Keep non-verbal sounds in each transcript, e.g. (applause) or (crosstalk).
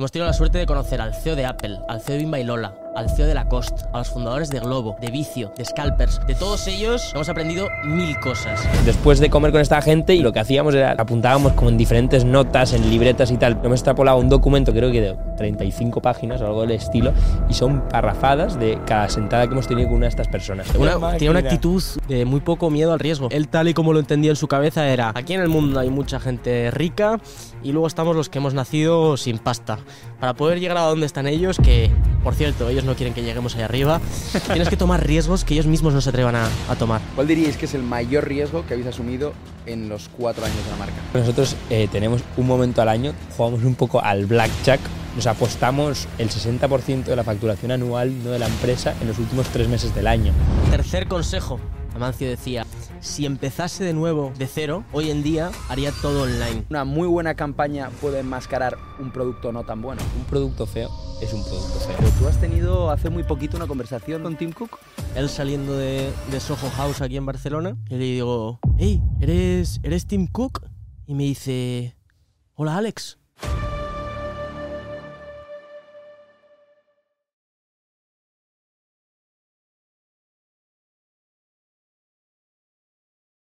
Hemos tenido la suerte de conocer al CEO de Apple, al CEO de Bimba y Lola, al CEO de Lacoste, a los fundadores de Globo, de Vicio, de Scalpers. De todos ellos hemos aprendido mil cosas. Después de comer con esta gente, y lo que hacíamos era apuntábamos como en diferentes notas, en libretas y tal. Hemos extrapolado un documento, creo que de 35 páginas o algo del estilo, y son parrafadas de cada sentada que hemos tenido con una de estas personas. Una- tiene una actitud de muy poco miedo al riesgo. Él tal y como lo entendía en su cabeza era, aquí en el mundo hay mucha gente rica y luego estamos los que hemos nacido sin pasta. Para poder llegar a donde están ellos, que por cierto, ellos no quieren que lleguemos ahí arriba, (laughs) tienes que tomar riesgos que ellos mismos no se atrevan a, a tomar. ¿Cuál diríais que es el mayor riesgo que habéis asumido en los cuatro años de la marca? Nosotros eh, tenemos un momento al año, jugamos un poco al blackjack, nos apostamos el 60% de la facturación anual ¿no? de la empresa en los últimos tres meses del año. Tercer consejo, Amancio decía, si empezase de nuevo de cero, hoy en día haría todo online. Una muy buena campaña puede enmascarar un producto no tan bueno. Un producto feo es un producto feo. Pero tú has tenido hace muy poquito una conversación con Tim Cook. Él saliendo de, de Soho House aquí en Barcelona, y le digo, hey, ¿eres, ¿eres Tim Cook? Y me dice, hola Alex.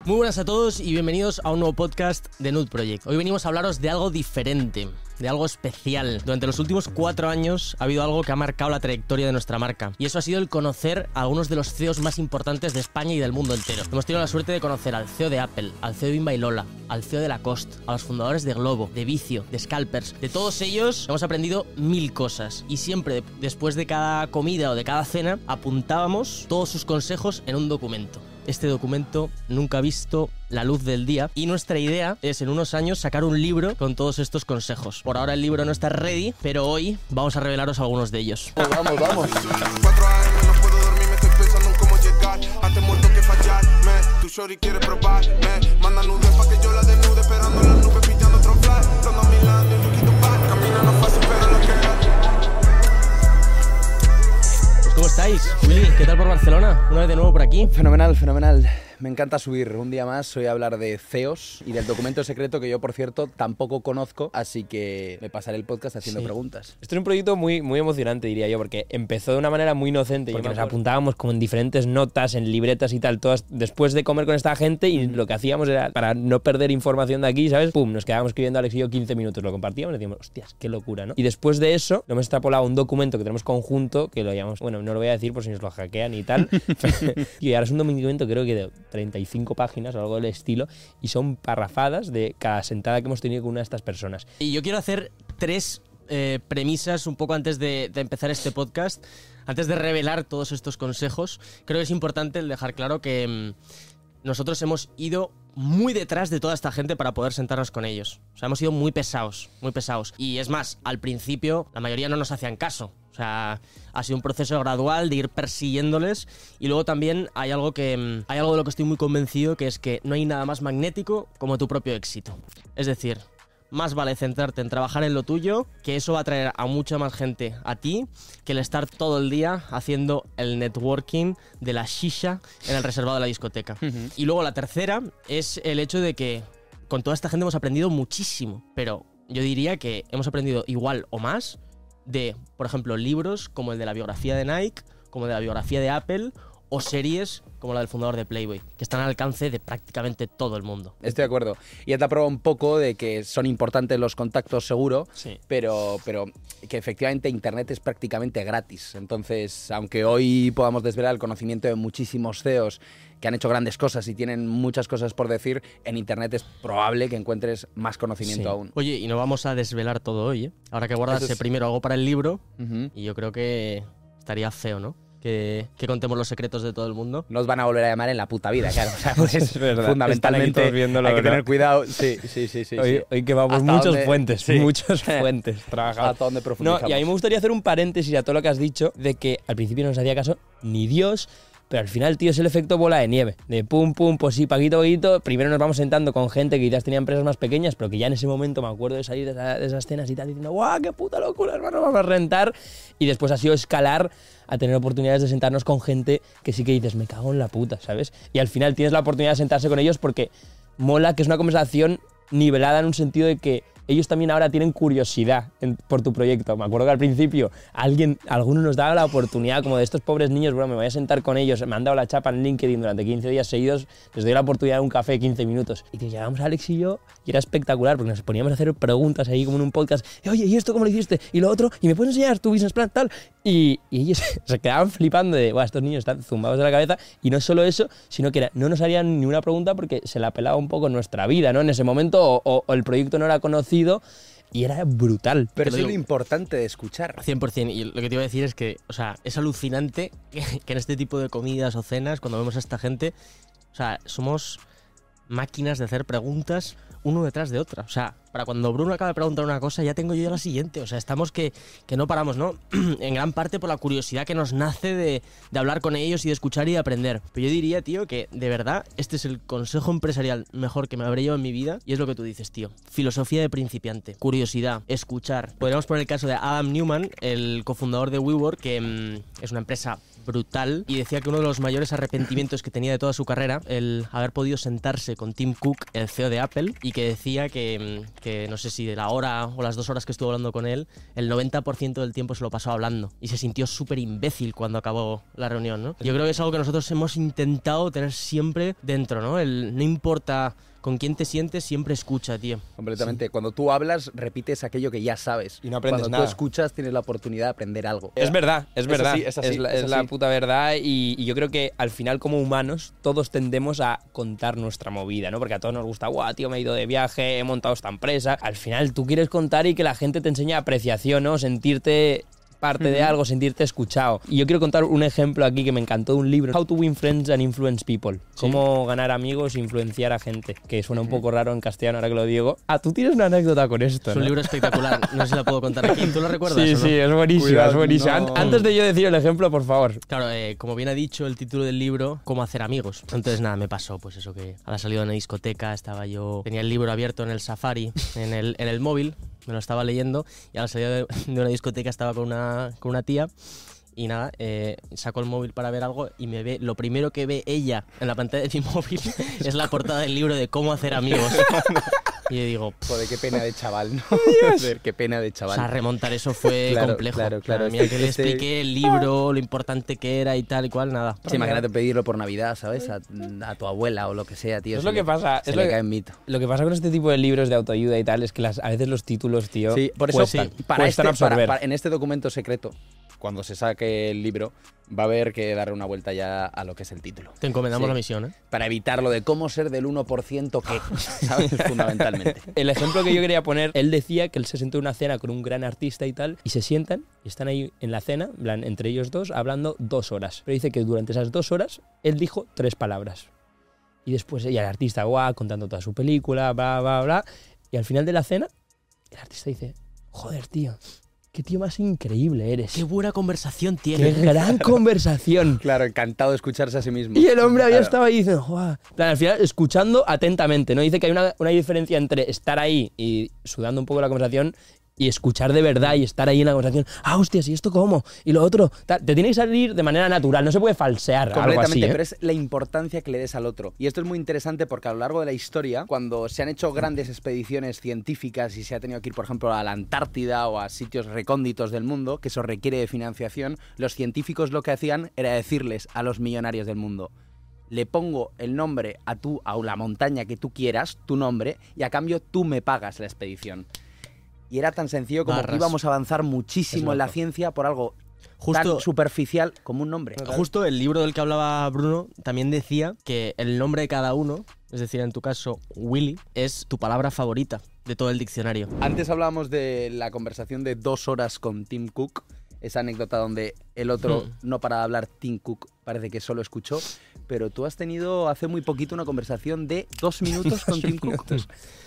Muy buenas a todos y bienvenidos a un nuevo podcast de Nude Project. Hoy venimos a hablaros de algo diferente, de algo especial. Durante los últimos cuatro años ha habido algo que ha marcado la trayectoria de nuestra marca y eso ha sido el conocer a algunos de los CEOs más importantes de España y del mundo entero. Hemos tenido la suerte de conocer al CEO de Apple, al CEO de Bimba y Lola, al CEO de Lacoste, a los fundadores de Globo, de Vicio, de Scalpers. De todos ellos hemos aprendido mil cosas y siempre después de cada comida o de cada cena apuntábamos todos sus consejos en un documento. Este documento nunca ha visto la luz del día y nuestra idea es en unos años sacar un libro con todos estos consejos. Por ahora el libro no está ready, pero hoy vamos a revelaros algunos de ellos. Vamos, vamos. 4 AM no puedo dormir, me estoy pensando en cómo llegar. Antes muerto que fallarme. Tu shorty quiere probarme. Manda nudes pa' que yo la desnude, esperando en las nubes, pillando otro. Estáis? Willy, ¿qué tal por Barcelona? Una vez de nuevo por aquí. Fenomenal, fenomenal. Me encanta subir un día más, hoy a hablar de CEOs y del documento secreto que yo, por cierto, tampoco conozco, así que me pasaré el podcast haciendo Sí. preguntas. Esto es un proyecto muy, muy emocionante, diría yo, porque empezó de una manera muy inocente, porque nos acuerdo. apuntábamos como en diferentes notas, en libretas y tal, todas después de comer con esta gente y lo que hacíamos era, para no perder información de aquí, ¿sabes? Pum, nos quedábamos escribiendo Alex y yo 15 minutos, lo compartíamos y decíamos, hostias, qué locura, ¿no? Y después de eso, lo hemos extrapolado a un documento que tenemos conjunto, que lo llamamos, bueno, no lo voy a decir por si nos lo hackean y tal, (laughs) y ahora es un documento creo que de 35 páginas o algo del estilo, y son parrafadas de cada sentada que hemos tenido con una de estas personas. Y yo quiero hacer tres eh, premisas un poco antes de, empezar este podcast. Antes de revelar todos estos consejos, creo que es importante dejar claro que mm, nosotros hemos ido muy detrás de toda esta gente para poder sentarnos con ellos. O sea, hemos sido muy pesados, muy pesados. Y es más, al principio la mayoría no nos hacían caso. O sea, ha sido un proceso gradual de ir persiguiéndoles y luego también hay algo que mm, hay algo de lo que estoy muy convencido que es que no hay nada más magnético como tu propio éxito. Es decir, más vale centrarte en trabajar en lo tuyo, que eso va a traer a mucha más gente a ti, que el estar todo el día haciendo el networking de la shisha en el reservado de la discoteca. Y luego la tercera es el hecho de que con toda esta gente hemos aprendido muchísimo, pero yo diría que hemos aprendido igual o más de, por ejemplo, libros como el de la biografía de Nike, como el de la biografía de Apple, o series como la del fundador de Playboy, que están al alcance de prácticamente todo el mundo. Estoy de acuerdo. Y te apruebo un poco de que son importantes los contactos seguro, Sí. pero, pero que efectivamente Internet es prácticamente gratis. Entonces, aunque hoy podamos desvelar el conocimiento de muchísimos CEOs que han hecho grandes cosas y tienen muchas cosas por decir, en Internet es probable que encuentres más conocimiento Sí. aún. Oye, y no vamos a desvelar todo hoy, ¿eh? Ahora que guardas es- primero algo para el libro, y yo creo que estaría feo, ¿no? Que, que contemos los secretos de todo el mundo. Nos van a volver a llamar en la puta vida, claro. O sea, (laughs) pues Es verdad. Fundamentalmente viéndolo, hay que tener cuidado. Sí, sí, sí, sí. hoy, sí. hoy que vamos ¿Hasta muchos dónde? fuentes, Sí. muchos (laughs) fuentes. Hasta No, y a mí me gustaría hacer un paréntesis a todo lo que has dicho, de que al principio no nos hacía caso ni Dios, pero al final, tío, es el efecto bola de nieve. De pum, pum, pues sí, paquito, paquito. Primero nos vamos sentando con gente que quizás tenía empresas más pequeñas, pero que ya en ese momento me acuerdo de salir de, esa- de esas escenas y tal, diciendo, ¡guau, qué puta locura, hermano, vamos a rentar! Y después ha sido escalar a tener oportunidades de sentarnos con gente que sí que dices, me cago en la puta, ¿sabes? Y al final tienes la oportunidad de sentarse con ellos porque mola que es una conversación nivelada en un sentido de que ellos también ahora tienen curiosidad en- por tu proyecto. Me acuerdo que al principio alguien, alguno nos daba la oportunidad, como de estos pobres niños, bro, me voy a sentar con ellos, me han dado la chapa en LinkedIn durante 15 días seguidos, les doy la oportunidad de un café de 15 minutos. Y tío, llegamos Alex y yo y era espectacular porque nos poníamos a hacer preguntas ahí como en un podcast, oye, ¿y esto cómo lo hiciste? Y lo otro, ¿y me puedes enseñar tu business plan tal? Y, y ellos (laughs) se quedaban flipando de, "Buah, estos niños están zumbados de la cabeza. Y no solo eso, sino que era- no nos harían ni una pregunta porque se la pelaba un poco nuestra vida, ¿no? En ese momento, o- o el proyecto no era conocido y era brutal. Pero eso es lo importante de escuchar. 100%. Y lo que te iba a decir es que, o sea, es alucinante que, que en este tipo de comidas o cenas, cuando vemos a esta gente, o sea, somos máquinas de hacer preguntas uno detrás de otra. O sea, para cuando Bruno acaba de preguntar una cosa, ya tengo yo la siguiente. O sea, estamos que, que no paramos, ¿no? (clears throat) en gran parte por la curiosidad que nos nace de, de hablar con ellos y de escuchar y de aprender. Pero yo diría, tío, que de verdad este es el consejo empresarial mejor que me habré llevado en mi vida. Y es lo que tú dices, tío. Filosofía de principiante, curiosidad, escuchar. Podríamos poner el caso de Adam Newman, el cofundador de WeWork, que mm, es una empresa brutal y decía que uno de los mayores arrepentimientos que tenía de toda su carrera el haber podido sentarse con Tim Cook, el CEO de Apple, y que decía que, mm, que no sé si de la hora o las dos horas que estuvo hablando con él, el 90% del tiempo se lo pasó hablando y se sintió súper imbécil cuando acabó la reunión, ¿no? Yo creo que es algo que nosotros hemos intentado tener siempre dentro, ¿no? El no importa con quién te sientes, siempre escucha, tío. Completamente. Cuando tú hablas, repites aquello que ya sabes. Y no aprendes Cuando nada. tú escuchas, tienes la oportunidad de aprender algo. Es verdad, es Es verdad. así, es así, la, es puta verdad y, y yo creo que al final como humanos todos tendemos a contar nuestra movida, ¿no? Porque a todos nos gusta, guau, tío, me he ido de viaje, he montado esta empresa. Al final tú quieres contar y que la gente te enseñe apreciación, ¿no? Sentirte parte de algo, sentirte escuchado. Y yo quiero contar un ejemplo aquí que me encantó de un libro, How to Win Friends and Influence People. Cómo ganar amigos e influenciar a gente, que suena un poco raro en castellano ahora que lo digo. Ah, tú tienes una anécdota con esto, Es un ¿no? libro espectacular, no sé si la puedo contar aquí. ¿Tú lo recuerdas (laughs) Sí, o no? sí, es buenísimo, Cuidado, es buenísimo. no. An- Antes de yo decir el ejemplo, por favor. Claro, eh, como bien ha dicho el título del libro, cómo hacer amigos. Entonces nada, me pasó pues eso que a la salida de una discoteca estaba yo, tenía el libro abierto en el Safari, en el, en el móvil, me lo estaba leyendo y a la salida (laughs) de, una discoteca estaba con una, con una tía y nada, eh, saco el móvil para ver algo y me ve, lo primero que ve ella en la pantalla de mi (laughs) móvil es la portada del libro de cómo hacer amigos. (laughs) Y yo digo, Joder, qué pena de chaval, ¿no? (laughs) Joder, qué pena de o chaval. sea, remontar eso fue Claro, complejo. claro, claro. O mira que le Este- expliqué el libro, lo importante que era y tal y cual, nada. Sí, imagínate pedirlo por Navidad, ¿sabes? A, a tu abuela o lo que sea, tío. Es se lo le- que pasa, Se es le lo que- cae en mito. Lo que pasa con este tipo de libros de autoayuda y tal es que las, a veces los títulos, tío, Sí, por eso cuestan, sí, para cuestan este- para- absorber. para- en este documento secreto, cuando se saque el libro, va a haber que darle una vuelta ya a lo que es el título. Te encomendamos Sí. la misión, ¿eh? Para evitar lo de cómo ser del 1% que, (laughs) ¿sabes? Fundamentalmente. El ejemplo que yo quería poner, él decía que él se sentó en una cena con un gran artista y tal, y se sientan y están ahí en la cena, entre ellos dos, hablando dos horas. Pero dice que durante esas dos horas él dijo tres palabras. Y después ella, el artista, guau, contando toda su película, bla, bla, bla. Y al final de la cena, el artista dice, joder, tío, qué tío más increíble eres. Qué buena conversación Qué tiene. gran (laughs) conversación. Claro, encantado de escucharse a sí mismo. Y el hombre había Claro. estado ahí diciendo, al final, escuchando atentamente, ¿no? Dice que hay una, una diferencia entre estar ahí y sudando un poco la conversación y escuchar de verdad y estar ahí en la conversación. Ah, hostias, ¿y esto cómo? Y lo otro. Te tiene que salir de manera natural, no se puede falsear algo Completamente, así. ¿eh? pero es la importancia que le des al otro. Y esto es muy interesante porque a lo largo de la historia, cuando se han hecho grandes expediciones científicas y se ha tenido que ir, por ejemplo, a la Antártida o a sitios recónditos del mundo, que eso requiere de financiación, los científicos lo que hacían era decirles a los millonarios del mundo, le pongo el nombre a tú, a la montaña que tú quieras, tu nombre, y a cambio tú me pagas la expedición. Y era tan sencillo como que íbamos a avanzar muchísimo en la ciencia por algo Justo, tan superficial como un nombre. justo el libro del que hablaba Bruno también decía que el nombre de cada uno, es decir, en tu caso, Willy, es tu palabra favorita de todo el diccionario. Antes hablábamos de la conversación de dos horas con Tim Cook, esa anécdota donde el otro Hmm. no para de hablar, Tim Cook parece que solo escuchó, pero tú has tenido hace muy poquito una conversación de dos minutos con Tim (laughs) Cook.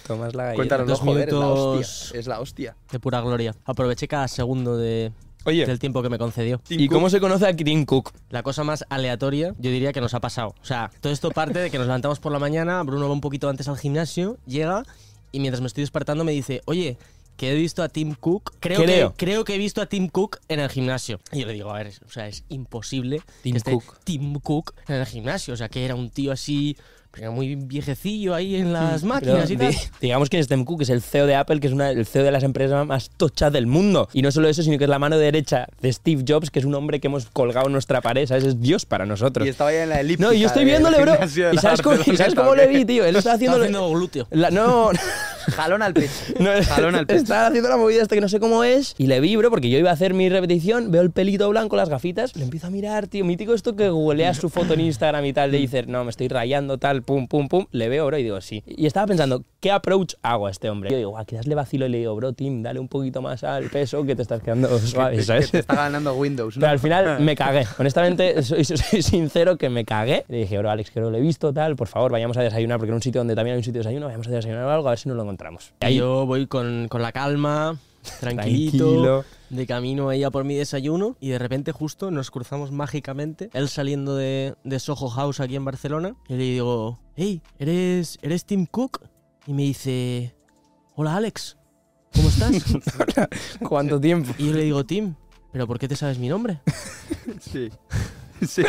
Tomas la. Cuéntanos, Dos joder, es la minutos. hostia. Es la hostia. De pura gloria. Aproveché cada segundo de, Oye, del tiempo que me concedió. ¿y cómo se conoce a Tim Cook? La cosa más aleatoria, yo diría que nos ha pasado. O sea, todo esto parte de que nos levantamos por la mañana, Bruno va un poquito antes al gimnasio, llega y mientras me estoy despertando me dice, oye, que he visto a Tim Cook. Creo, Creo. Que, creo que he visto a Tim Cook en el gimnasio. Y yo le digo, a ver, o sea, es imposible Tim que esté Cook. Tim Cook en el gimnasio. O sea, que era un tío así muy viejecillo ahí en las máquinas y tal. di- digamos que es Tim Cook, es el CEO de Apple, que es una- el CEO de las empresas más tochas del mundo. Y no solo eso, sino que es la mano derecha de Steve Jobs, que es un hombre que hemos colgado en nuestra pared, ¿sabes? Es Dios para nosotros. Y estaba ahí en la elíptica. No, y yo estoy viéndole, bro. ¿Y sabes cómo, y Barceloneta, sabes cómo ¿o le vi, tío? Él está Está haciendo... haciendo glúteo. la- no, (laughs) Jalón al pecho. no, Jalón al pecho. está haciendo la movida esta que no sé cómo es y le vi, bro, porque yo iba a hacer mi repetición, veo el pelito blanco, las gafitas, le empiezo a mirar, tío, mítico esto que googleas su foto en Instagram y tal, le dices, no, me estoy rayando, tal, pum, pum, pum, le veo, bro, y digo, sí. Y estaba pensando, ¿qué approach hago a este hombre? Yo digo, guau, quizás le vacilo y le digo, bro, Tim, dale un poquito más al peso que te estás quedando (laughs) suave, Que ¿sabes? te está ganando Windows, ¿no? Pero al final (laughs) me cagué. Honestamente, soy, soy sincero que me cagué. Le dije, bro, Alex, que no lo he visto, tal, por favor, vayamos a desayunar, porque en un sitio donde también hay un sitio de desayuno, vayamos a desayunar o algo, a ver si nos lo encontramos. Y Ahí, yo voy con, con la calma, tranquilito, Tranquilo. de camino ahí a por mi desayuno y de repente justo nos cruzamos mágicamente, él saliendo de, de Soho House aquí en Barcelona y le digo, hey, ¿eres, ¿eres Tim Cook? Y me dice, hola Alex, ¿cómo estás? (laughs) ¿cuánto tiempo? y yo le digo, Tim, ¿pero por qué te sabes mi nombre? (laughs) Sí. (laughs) Sí.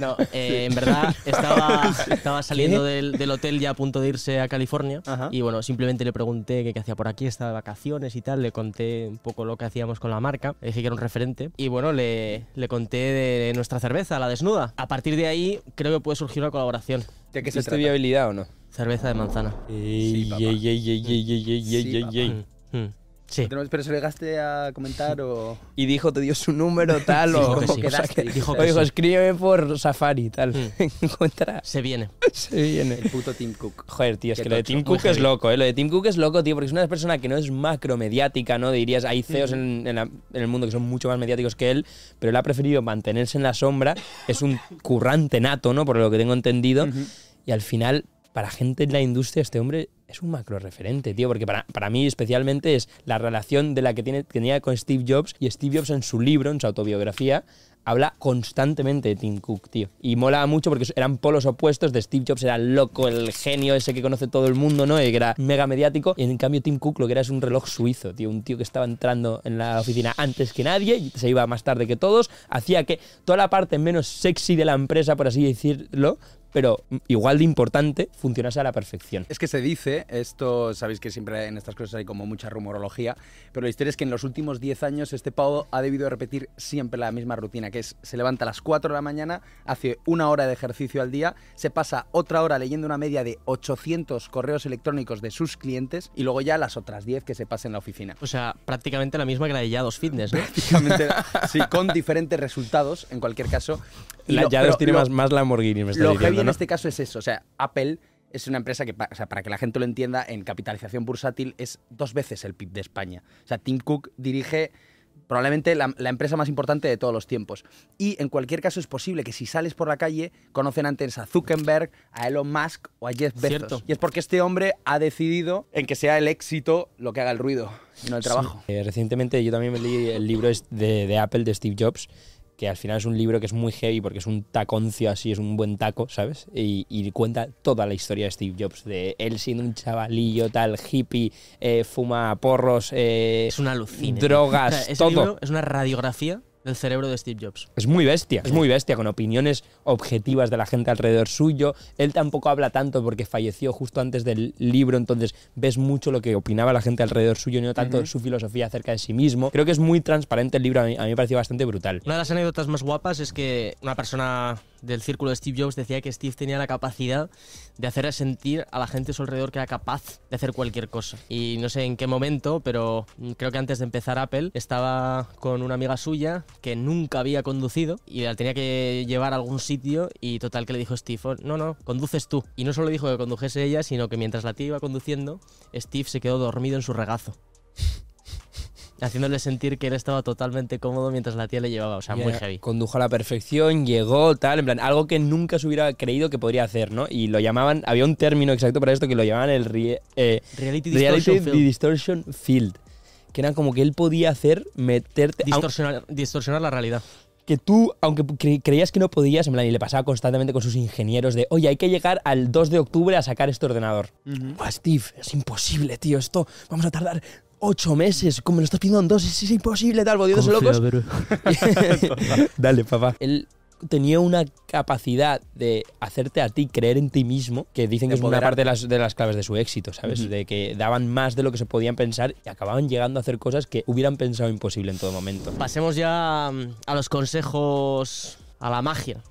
No, (laughs) eh, en verdad estaba, (laughs) estaba saliendo del, del hotel ya a punto de irse a California Ajá. y bueno, simplemente le pregunté qué, qué hacía por aquí, estaba de vacaciones y tal, le conté un poco lo que hacíamos con la marca, le dije que era un referente y bueno, le, le conté de nuestra cerveza, la desnuda. A partir de ahí creo que puede surgir una colaboración. ¿De qué se ¿Existe trata? viabilidad o no? Cerveza de manzana. Ey, papá. ey, ey, ey, ey, ey, ey, Sí, papá. Mm, mm. Sí. Tenemos- Pero se le llegaste a comentar o... Y dijo, te dio su número, tal, Dijo o... que sí. o sea, Quedaste, que- dijo o que dijo, sí. escríbeme por Safari, tal. Mm. (laughs) Encuentra... Se viene. (laughs) Se viene. El puto Tim Cook. Joder, tío, es Qué que lo de. Tim Muy Cook es heavy. loco, ¿eh? Lo de Tim Cook es loco, tío, porque es una persona que no es macromediática, ¿no? Dirías, hay CEOs en, en la- en el mundo que son mucho más mediáticos que él, pero él ha preferido mantenerse en la sombra. Es un currante nato, ¿no? Por lo que tengo entendido. Y al final, para gente en la industria, este hombre es un macro referente, tío, porque para, para mí especialmente es la relación de la que tiene, tenía con Steve Jobs y Steve Jobs en su libro, en su autobiografía, habla constantemente de Tim Cook, tío. Y mola mucho porque eran polos opuestos, de Steve Jobs era el loco, el genio ese que conoce todo el mundo, ¿no? Y era mega mediático. Y en cambio Tim Cook lo que era es un reloj suizo, tío. Un tío que estaba entrando en la oficina antes que nadie, se iba más tarde que todos, hacía que toda la parte menos sexy de la empresa, por así decirlo, pero igual de importante, funcionase a la perfección. Es que se dice, esto sabéis que siempre en estas cosas hay como mucha rumorología, pero la historia es que en los últimos 10 años este pavo ha debido repetir siempre la misma rutina, que es se levanta a las 4 de la mañana, hace una hora de ejercicio al día, se pasa otra hora leyendo una media de 800 correos electrónicos de sus clientes y luego ya las otras 10 que se pasa en la oficina. O sea, prácticamente la misma que la de Yados Fitness, ¿no? Prácticamente, sí, con diferentes resultados en cualquier caso. Y La, lo- ya los tiene lo- más, más Lamborghini, me está Lo diciendo, heavy en este caso es eso. O sea, Apple es una empresa que, o sea, para que la gente lo entienda, en capitalización bursátil es dos veces el PIB de España. O sea, Tim Cook dirige probablemente la, la empresa más importante de todos los tiempos. Y en cualquier caso es posible que si sales por la calle conocen antes a Zuckerberg, a Elon Musk o a Jeff Bezos. Cierto. Y es porque este hombre ha decidido en que sea el éxito lo que haga el ruido y no el trabajo. Eh, recientemente yo también me leí el libro de Apple de Steve Jobs, que al final es un libro que es muy heavy porque es un taconcio así, es un buen taco, ¿sabes? Y, y cuenta toda la historia de Steve Jobs, de él siendo un chavalillo tal, hippie, eh, fuma porros, eh, Es una alucina. drogas, O (laughs) sea, ese todo. libro es una radiografía del cerebro de Steve Jobs. Es muy bestia, es muy bestia, con opiniones objetivas de la gente alrededor suyo. Él tampoco habla tanto porque falleció justo antes del libro, entonces ves mucho lo que opinaba la gente alrededor suyo y no tanto su filosofía acerca de sí mismo. Creo que es muy transparente el libro, a mí, a mí me pareció bastante brutal. Una de las anécdotas más guapas es que una persona del círculo de Steve Jobs decía que Steve tenía la capacidad de hacer sentir a la gente a su alrededor que era capaz de hacer cualquier cosa. Y no sé en qué momento, pero creo que antes de empezar Apple estaba con una amiga suya que nunca había conducido y la tenía que llevar a algún sitio y total que le dijo Steve, "Oh, no, no, conduces tú. Y no solo dijo que condujese ella, sino que mientras la tía iba conduciendo, Steve se quedó dormido en su regazo. Haciéndole sentir que él estaba totalmente cómodo mientras la tía le llevaba, o sea, muy heavy. Condujo a la perfección, llegó, tal, en plan, algo que nunca se hubiera creído que podría hacer, ¿no? Y lo llamaban, había un término exacto para esto que lo llamaban el eh, Reality Reality Distortion Field. Distortion Field. Que era como que él podía hacer meterte. aun- Distorsionar, distorsionar la realidad. que tú, aunque cre- creías que no podías, en plan, y le pasaba constantemente con sus ingenieros de, oye, hay que llegar al 2 de octubre a sacar este ordenador. Buah, Steve, es imposible, tío, esto, vamos a tardar ocho meses, como me lo estás pidiendo en dos, es, es imposible, tal, volviéndose locos. (laughs) Dale, papá. Él tenía una capacidad de hacerte a ti creer en ti mismo, que dicen De que es una parte de las, de las claves de su éxito, ¿sabes? De que daban más de lo que se podían pensar y acababan llegando a hacer cosas que hubieran pensado imposible en todo momento. Pasemos ya mm, a los consejos, a la magia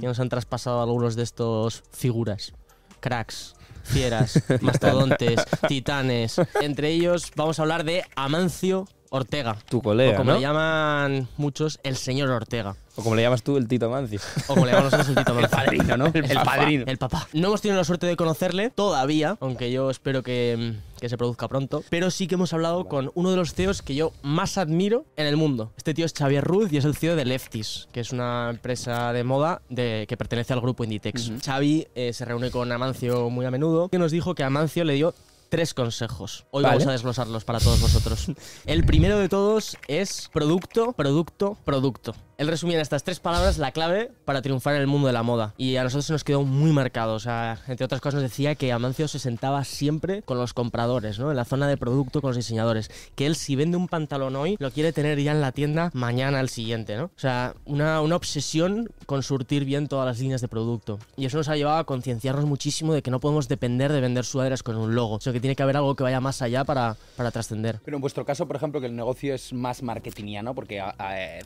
que nos han traspasado algunos de estos figuras, cracks, fieras, (laughs) mastodontes, titanes. Entre ellos vamos a hablar de Amancio Ortega. Tu O colega, como ¿no? le llaman muchos, el señor Ortega. O como le llamas tú, el Tito Mancio. O como le llamamos nosotros el Tito (laughs) Mancio. padrino, ¿no? El, padrino. El papá. No hemos tenido la suerte de conocerle todavía, aunque yo espero que, que se produzca pronto. Pero sí que hemos hablado con uno de los CEOs que yo más admiro en el mundo. Este tío es Xavier Ruz y es el CEO de Lefties, que es una empresa de moda de, que pertenece al grupo Inditex. Xavi eh, se reúne con Amancio muy a menudo y nos dijo que Amancio le dio tres consejos. Hoy Vale. vamos a desglosarlos para todos vosotros. El primero de todos es producto, producto, producto. Él resumía en estas tres palabras la clave para triunfar en el mundo de la moda. Y a nosotros se nos quedó muy marcado. O sea, entre otras cosas nos decía que Amancio se sentaba siempre con los compradores, ¿no? En la zona de producto con los diseñadores. Que él si vende un pantalón hoy, lo quiere tener ya en la tienda mañana al siguiente, ¿no? O sea, una, una obsesión con surtir bien todas las líneas de producto. Y eso nos ha llevado a concienciarnos muchísimo de que no podemos depender de vender sudaderas con un logo, sino que tiene que haber algo que vaya más allá para, para trascender. Pero en vuestro caso, por ejemplo, que el negocio es más marketingiano, porque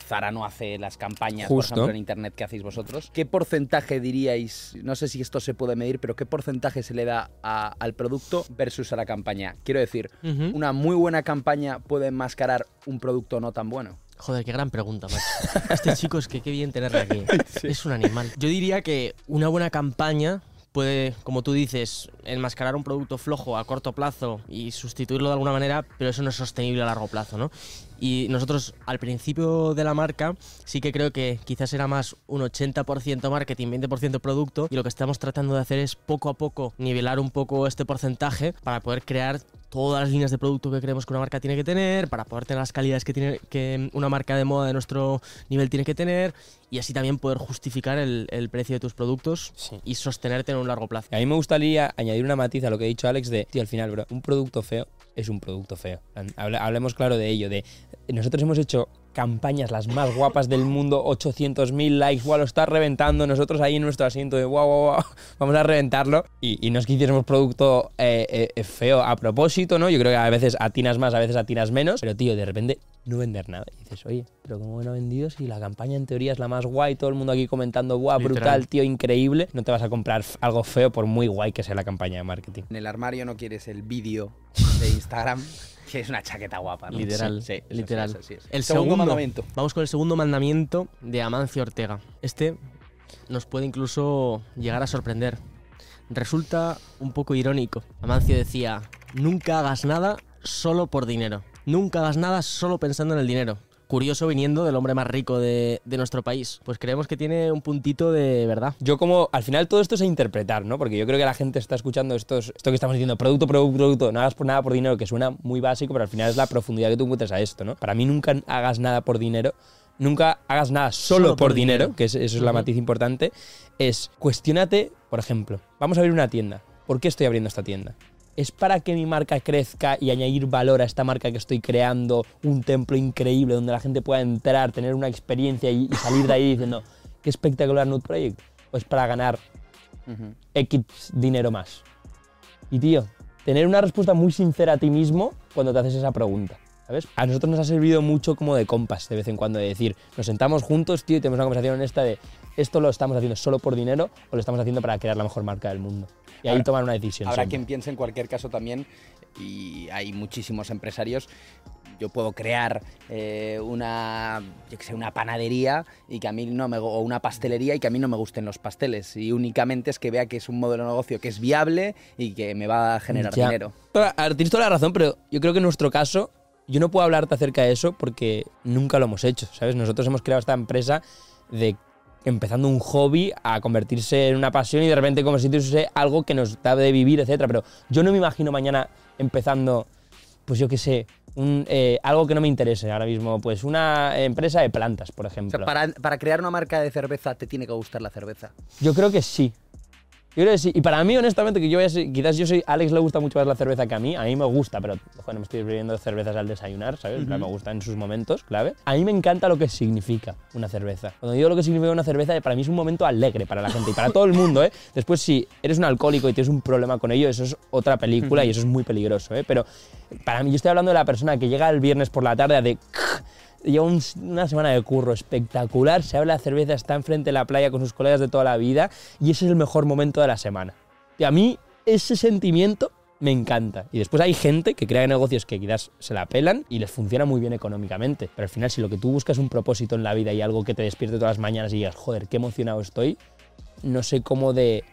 Zara no hace las campañas, Justo. por ejemplo, en internet que hacéis vosotros. ¿Qué porcentaje diríais, no sé si esto se puede medir, pero qué porcentaje se le da a- al producto versus a la campaña? Quiero decir. ¿una muy buena campaña puede enmascarar un producto no tan bueno? Joder, qué gran pregunta, macho. Este chico es que qué bien tenerle aquí. (laughs) Es un animal. Yo diría que una buena campaña puede, como tú dices, enmascarar un producto flojo a corto plazo y sustituirlo de alguna manera, pero eso no es sostenible a largo plazo, ¿no? Y nosotros al principio de la marca sí que creo que quizás era más un 80% marketing, 20% producto y lo que estamos tratando de hacer es poco a poco nivelar un poco este porcentaje para poder crear todas las líneas de producto que creemos que una marca tiene que tener, para poder tener las calidades que tiene que una marca de moda de nuestro nivel tiene que tener y así también poder justificar el, el precio de tus productos Sí. y sostenerte en un largo plazo. A mí me gustaría añadir una matiz a lo que ha dicho Alex de, tío, al final, bro, un producto feo es un producto feo. Hable- hablemos claro de ello, de nosotros hemos hecho campañas las más guapas del mundo, 800.000 likes, guau, lo está reventando, nosotros ahí en nuestro asiento de guau, guau, guau, vamos a reventarlo. Y, y no es que hiciésemos producto eh, eh, eh, feo a propósito, ¿no? Yo creo que a veces atinas más, a veces atinas menos, pero tío, de repente no vender nada. Y dices, oye, pero ¿cómo no ha vendido si la campaña en teoría es la más guay, todo el mundo aquí comentando, guau, Literal. brutal, tío, increíble, no te vas a comprar algo feo por muy guay que sea la campaña de marketing. En el armario no quieres el vídeo (laughs) de Instagram, que (laughs) es una chaqueta guapa, ¿no? Literal, Sí, sí, eso literal. es, así es. El segundo, segundo, mandamiento. Vamos con el segundo mandamiento de Amancio Ortega. Este nos puede incluso llegar a sorprender. Resulta un poco irónico. Amancio decía, nunca hagas nada solo por dinero. Nunca hagas nada solo pensando en el dinero. Curioso viniendo del hombre más rico de, de nuestro país. Pues creemos que tiene un puntito de verdad. Yo como, al final todo esto es a interpretar, ¿no? Porque yo creo que la gente está escuchando estos, esto que estamos diciendo, producto, producto, producto, no hagas por nada por dinero, que suena muy básico, pero al final es la profundidad que tú encuentras a esto, ¿no? Para mí nunca hagas nada por dinero, nunca hagas nada solo, Solo por, por dinero, dinero. que es- eso es la matiz importante, es cuestionate, por ejemplo, vamos a abrir una tienda. ¿Por qué estoy abriendo esta tienda? ¿Es para que mi marca crezca y añadir valor a esta marca que estoy creando? Un templo increíble donde la gente pueda entrar, tener una experiencia y, y salir de ahí diciendo, qué espectacular Nut Project. ¿O es para ganar Ujú. X dinero más? Y tío, tener una respuesta muy sincera a ti mismo cuando te haces esa pregunta. ¿Sabes? A nosotros nos ha servido mucho como de compas de vez en cuando, de decir, nos sentamos juntos, tío, y tenemos una conversación honesta de esto lo estamos haciendo solo por dinero o lo estamos haciendo para crear la mejor marca del mundo. Y ahí Ahora- tomar una decisión. Habrá siempre. quien piense en cualquier caso también, y hay muchísimos empresarios, yo puedo crear eh, una, yo que sé, una panadería y que a mí no me, o una pastelería y que a mí no me gusten los pasteles. Y únicamente es que vea que es un modelo de negocio que es viable y que me va a generar Ya. dinero. A ver, Tienes toda la razón, pero yo creo que en nuestro caso, yo no puedo hablarte acerca de eso porque nunca lo hemos hecho, ¿sabes? Nosotros hemos creado esta empresa de empezando un hobby a convertirse en una pasión y de repente convertirse algo que nos da de vivir, etcétera. Pero yo no me imagino mañana empezando, pues yo qué sé, un, eh, algo que no me interese ahora mismo, pues una empresa de plantas, por O ejemplo. sea, para, para crear una marca de cerveza te tiene que gustar la cerveza. Yo creo que sí. Yo creo que sí. Y para mí, honestamente, que yo a quizás yo soy, a Alex le gusta mucho más la cerveza que a mí. A mí me gusta, pero bueno, me estoy bebiendo cervezas al desayunar, ¿sabes? Me gusta en sus momentos, clave. A mí me encanta lo que significa una cerveza. Cuando digo lo que significa una cerveza, para mí es un momento alegre para la gente y para todo el mundo, ¿eh? Después, si eres un alcohólico y tienes un problema con ello, eso es otra película y eso es muy peligroso, ¿eh? Pero para mí, yo estoy hablando de la persona que llega el viernes por la tarde de Lleva un- una semana de curro espectacular, se habla de cerveza, está enfrente de la playa con sus colegas de toda la vida y ese es el mejor momento de la semana. Y a mí ese sentimiento me encanta. Y después hay gente que crea negocios que quizás se la pelan y les funciona muy bien económicamente. Pero al final si lo que tú buscas es un propósito en la vida y algo que te despierte todas las mañanas y digas, joder, qué emocionado estoy, no sé cómo de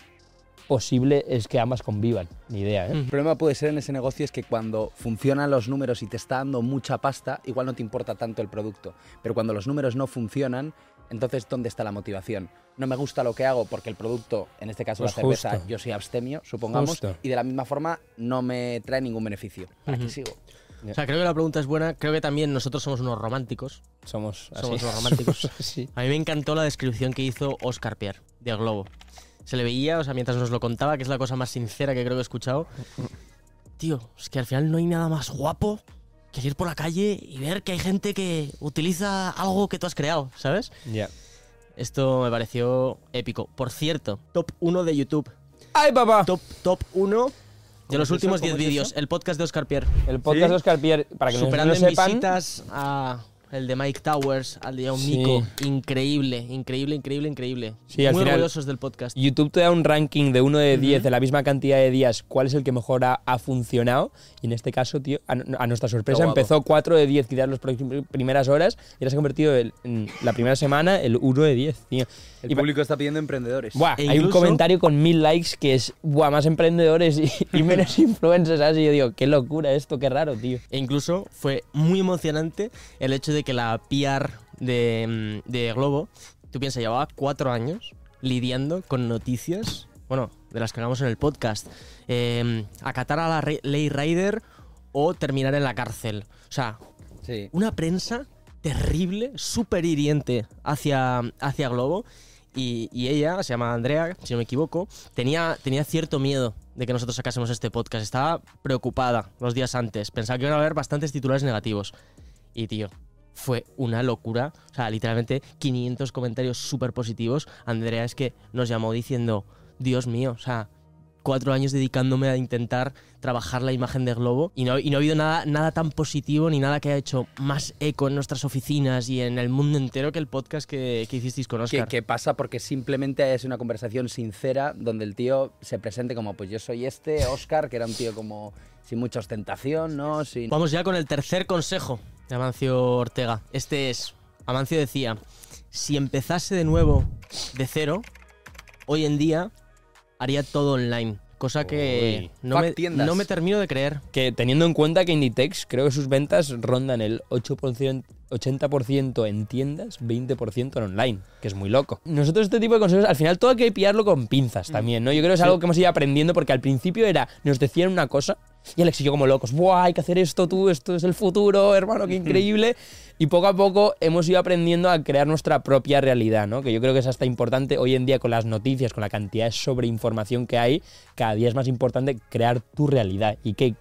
posible es que ambas convivan. Ni idea, ¿eh? El problema puede ser en ese negocio es que cuando funcionan los números y te está dando mucha pasta, igual no te importa tanto el producto. Pero cuando los números no funcionan, entonces ¿dónde está la motivación? No me gusta lo que hago porque el producto, en este caso Pues la cerveza, justo. yo soy abstemio, supongamos, Justo. y de la misma forma no me trae ningún beneficio. ¿Para qué sigo? O sea, creo que la pregunta es buena. Creo que también nosotros somos unos románticos. Somos así. Somos unos románticos. (laughs) Sí. A mí me encantó la descripción que hizo Oscar Pierre de Globo. Se le veía, o sea, mientras nos lo contaba, que es la cosa más sincera que creo que he escuchado. Tío, es que al final no hay nada más guapo que ir por la calle y ver que hay gente que utiliza algo que tú has creado, ¿sabes? Ya. Esto me pareció épico. Por cierto, top 1 de YouTube. ¡Ay, papá! Top, top 1 de los últimos ¿Cómo 10 es vídeos. El podcast de Oscar Pierre. El podcast ¿Sí? de Oscar Pierre, para que Superando no sepan, visitas a el de Mike Towers, al de Jaume Sí. Nico. Increíble, increíble, increíble, increíble. Sí, al Muy final- orgullosos del podcast. YouTube te da un ranking de 1 de 10 de la misma cantidad de días, cuál es el que mejor ha, ha funcionado. Y en este caso, tío, a, a nuestra sorpresa, empezó 4 de 10 quizás las prim- primeras horas y ahora se ha convertido en, en la primera semana el 1 de 10, tío. El Y público está pidiendo emprendedores. Buah, E hay un comentario con mil likes que es, buah, más emprendedores y, y menos (laughs) influencers, ¿sabes? Y yo digo, qué locura esto, qué raro, tío. E incluso fue muy emocionante el hecho de que la PR de, mm, de Globo, tú piensas, llevaba cuatro años lidiando con noticias, bueno, de las que hablamos en el podcast, eh, acatar a la re- ley Rider o terminar en la cárcel. O sea, Sí. una prensa terrible, súper hiriente hacia, hacia Globo. Y, y ella, se llama Andrea, si no me equivoco, tenía, tenía cierto miedo de que nosotros sacásemos este podcast. Estaba preocupada los días antes. Pensaba que iban a haber bastantes titulares negativos. Y tío, fue una locura. O sea, literalmente 500 comentarios súper positivos. Andrea es que nos llamó diciendo, Dios mío, o sea, cuatro años dedicándome a intentar trabajar la imagen de Globo y no, y no ha habido nada, nada tan positivo ni nada que haya hecho más eco en nuestras oficinas y en el mundo entero que el podcast que, que hicisteis con ¿Qué, Oscar. qué pasa? Porque simplemente es una conversación sincera donde el tío se presente como, pues yo soy este, Oscar, que era un tío como sin mucha ostentación, ¿no? Sin... Vamos ya con el tercer consejo Amancio Ortega. Este es, Amancio decía, si empezase de nuevo de cero, hoy en día haría todo online. Cosa que no me, tiendas. no me termino de creer. Que teniendo en cuenta que Inditex, creo que sus ventas rondan el 8%, 80% en tiendas, 20% en online, que es muy loco. Nosotros este tipo de consejos, al final todo hay que pillarlo con pinzas también, ¿no? Yo creo que es algo que hemos ido aprendiendo porque al principio era, nos decían una cosa y Alex y yo como locos, ¡buah, hay que hacer esto tú, esto es el futuro, hermano, qué increíble! Y poco a poco hemos ido aprendiendo a crear nuestra propia realidad, ¿no? Que yo creo que es hasta importante hoy en día con las noticias, con la cantidad de sobreinformación que hay, cada día es más importante crear tu realidad y que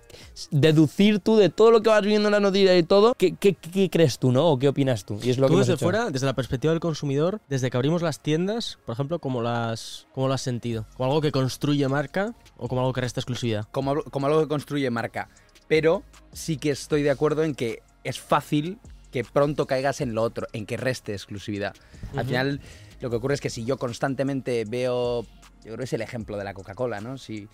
deducir tú de todo lo que vas viendo en la noticia y todo, ¿qué, qué, qué crees tú, no? ¿O qué opinas tú? Y es lo Tú que desde fuera, desde la perspectiva del consumidor, desde que abrimos las tiendas, por ejemplo, ¿cómo las, cómo lo has sentido? ¿Como algo que construye marca o como algo que resta exclusividad? como, como algo que construye marca. Pero sí que estoy de acuerdo en que es fácil que pronto caigas en lo otro, en que reste exclusividad. Al final, lo que ocurre es que si yo constantemente veo, yo creo que es el ejemplo de la Coca-Cola, ¿no? Si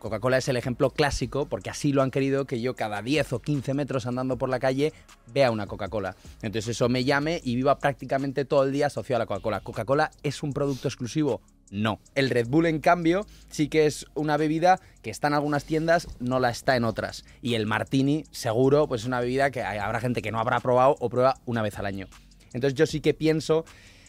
Coca-Cola es el ejemplo clásico, porque así lo han querido que yo cada 10 o 15 metros andando por la calle vea una Coca-Cola. Entonces eso me llame y viva prácticamente todo el día asociado a la Coca-Cola. ¿Coca-Cola es un producto exclusivo? No. El Red Bull, en cambio, sí que es una bebida que está en algunas tiendas, no la está en otras. Y el Martini, seguro, pues es una bebida que hay- habrá gente que no habrá probado o prueba una vez al año. Entonces yo sí que pienso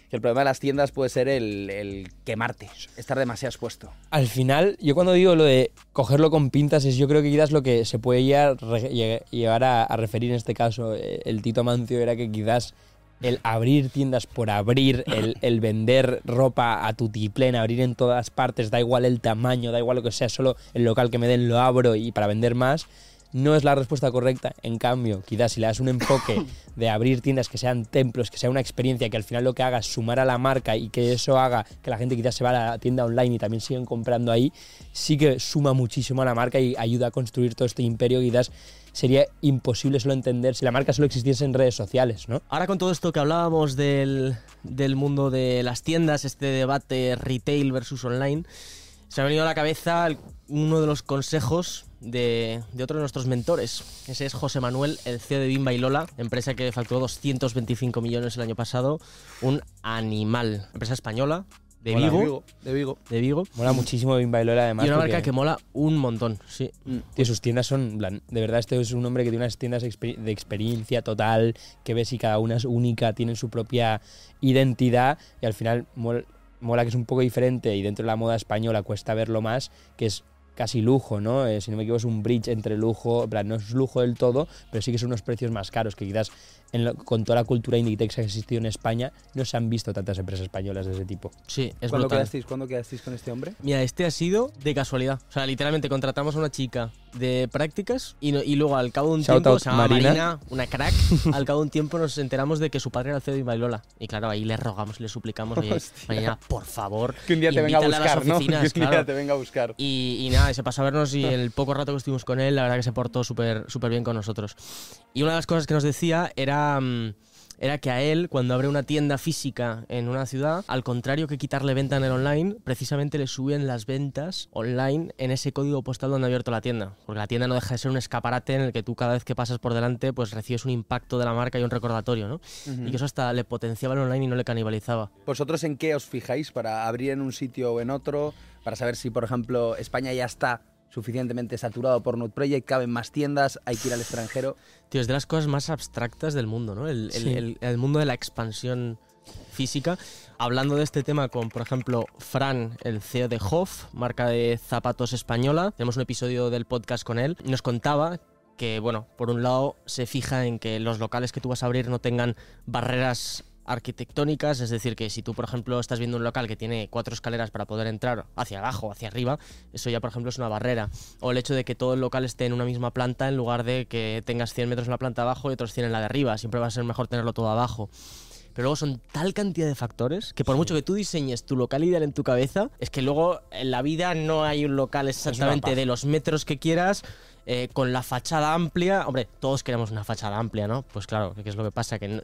que el problema de las tiendas puede ser el, el quemarte, estar demasiado expuesto. Al final, yo cuando digo lo de cogerlo con pinzas, es yo creo que quizás lo que se puede ya re- lle- llevar a, a referir en este caso eh, el Tito Mancio era que quizás el abrir tiendas por abrir, el, el vender ropa a tutiplén, abrir en todas partes, da igual el tamaño, da igual lo que sea, solo el local que me den lo abro y para vender más, no es la respuesta correcta. En cambio, quizás si le das un enfoque de abrir tiendas que sean templos, que sea una experiencia que al final lo que haga es sumar a la marca y que eso haga que la gente quizás se va a la tienda online y también sigan comprando ahí, sí que suma muchísimo a la marca y ayuda a construir todo este imperio quizás sería imposible solo entender si la marca solo existiese en redes sociales, ¿no? Ahora con todo esto que hablábamos del, del mundo de las tiendas, este debate retail versus online, se ha venido a la cabeza uno de los consejos de, de otro de nuestros mentores. Ese es José Manuel, el CEO de Bimba y Lola, empresa que facturó 225 millones el año pasado. Un animal. Empresa española, de Mola, Vigo. De Vigo. De Vigo. Mola muchísimo Bimba y Lola además. y una marca que mola un montón, sí. Tío, sus tiendas son, de verdad, este es un hombre que tiene unas tiendas de experiencia total, que ves y cada una es única, tienen su propia identidad y al final mol- mola que es un poco diferente y dentro de la moda española cuesta verlo más, que es casi lujo, ¿no? Eh, si no me equivoco es un bridge entre lujo, en plan, no es lujo del todo, pero sí que son unos precios más caros, que quizás en lo- con toda la cultura Inditex que ha existido en España no se han visto tantas empresas españolas de ese tipo. Sí, es ¿Cuándo brutal. quedasteis, ¿Cuándo quedasteis con este hombre? Mira, este ha sido de casualidad. O sea, literalmente contratamos a una chica de prácticas y, no- y luego al cabo de un Shout tiempo, se llama Marina. Marina. una crack, (laughs) al cabo de un tiempo nos enteramos de que su padre era el CEO de Bailola. Y claro, ahí le rogamos, le suplicamos, oye, Marina, por favor, Que un día te venga a buscar, las ¿no? (laughs) Que un día claro. te venga a buscar. Y, y nada, se pasó a vernos y el poco rato que estuvimos con él, la verdad que se portó súper súper bien con nosotros. Y una de las cosas que nos decía era, mm, era que a él, cuando abre una tienda física en una ciudad, al contrario que quitarle venta en el online, precisamente le suben las ventas online en ese código postal donde ha abierto la tienda. Porque la tienda no deja de ser un escaparate en el que tú cada vez que pasas por delante, pues recibes un impacto de la marca y un recordatorio, ¿no? Y que eso hasta le potenciaba el online y no le canibalizaba. ¿Vosotros en qué os fijáis para abrir en un sitio o en otro? Para saber si, por ejemplo, España ya está suficientemente saturado por Node Project, caben más tiendas, hay que ir al extranjero. Tío, es de las cosas más abstractas del mundo, ¿no? El, el- Sí. el- el mundo de la expansión física. Hablando de este tema con, por ejemplo, Fran, el CEO de Hoff, marca de zapatos española. Tenemos un episodio del podcast con él. Nos contaba que, bueno, por un lado se fija en que los locales que tú vas a abrir no tengan barreras arquitectónicas, es decir, que si tú, por ejemplo, estás viendo un local que tiene cuatro escaleras para poder entrar hacia abajo, hacia arriba, eso ya, por ejemplo, es una barrera. O el hecho de que todo el local esté en una misma planta en lugar de que tengas 100 metros en la planta abajo y otros 100 en la de arriba. Siempre va a ser mejor tenerlo todo abajo. Pero luego son tal cantidad de factores que por mucho que tú diseñes tu local ideal en tu cabeza, es que luego en la vida no hay un local exactamente de los metros que quieras, eh, con la fachada amplia. Hombre, todos queremos una fachada amplia, ¿no? Pues claro, ¿qué es lo que pasa? Que no-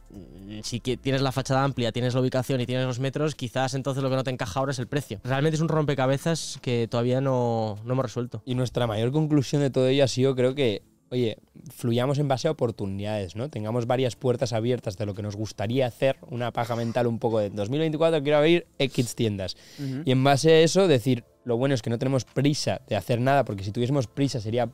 si tienes la fachada amplia, tienes la ubicación y tienes los metros, quizás entonces lo que no te encaja ahora es el precio. Realmente es un rompecabezas que todavía no, no hemos resuelto. Y nuestra mayor conclusión de todo ello ha sido, creo que, oye, fluyamos en base a oportunidades, ¿no? Tengamos varias puertas abiertas de lo que nos gustaría hacer, una paja mental un poco de 2024 quiero abrir X tiendas. Y en base a eso decir, lo bueno es que no tenemos prisa de hacer nada, porque si tuviésemos prisa sería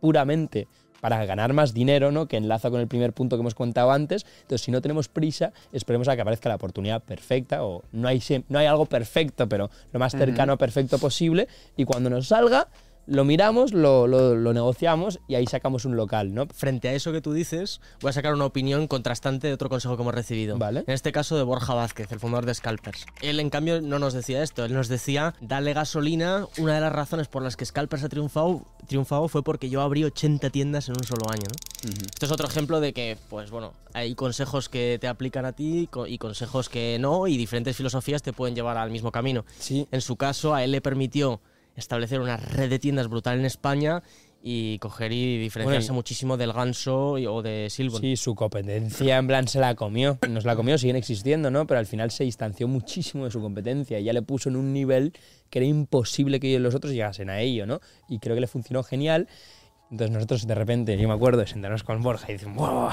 puramente para ganar más dinero, ¿no? Que enlaza con el primer punto que hemos contado antes. Entonces, si no tenemos prisa, esperemos a que aparezca la oportunidad perfecta o no hay, no hay algo perfecto, pero lo más cercano a perfecto posible. Y cuando nos salga, lo miramos, lo, lo- lo negociamos y ahí sacamos un local, ¿no? Frente a eso que tú dices, voy a sacar una opinión contrastante de otro consejo que hemos recibido. Vale. En este caso de Borja Vázquez, el fundador de Scalpers. Él, en cambio, no nos decía esto. Él nos decía, dale gasolina. Una de las razones por las que Scalpers ha triunfado, triunfado fue porque yo abrí 80 tiendas en un solo año. ¿no? Esto es otro ejemplo de que, pues bueno, hay consejos que te aplican a ti y consejos que no, y diferentes filosofías te pueden llevar al mismo camino. Sí. En su caso, a él le permitió establecer una red de tiendas brutal en España y coger y diferenciarse Bueno, y- muchísimo del Ganso y- o de Silbon. Sí, su competencia en plan se la comió. Nos la comió, siguen existiendo, ¿no? Pero al final se distanció muchísimo de su competencia y ya le puso en un nivel que era imposible que los otros llegasen a ello, ¿no? Y creo que le funcionó genial. Entonces nosotros de repente, yo me acuerdo de sentarnos con Borja y decimos, (laughs) ¡wow!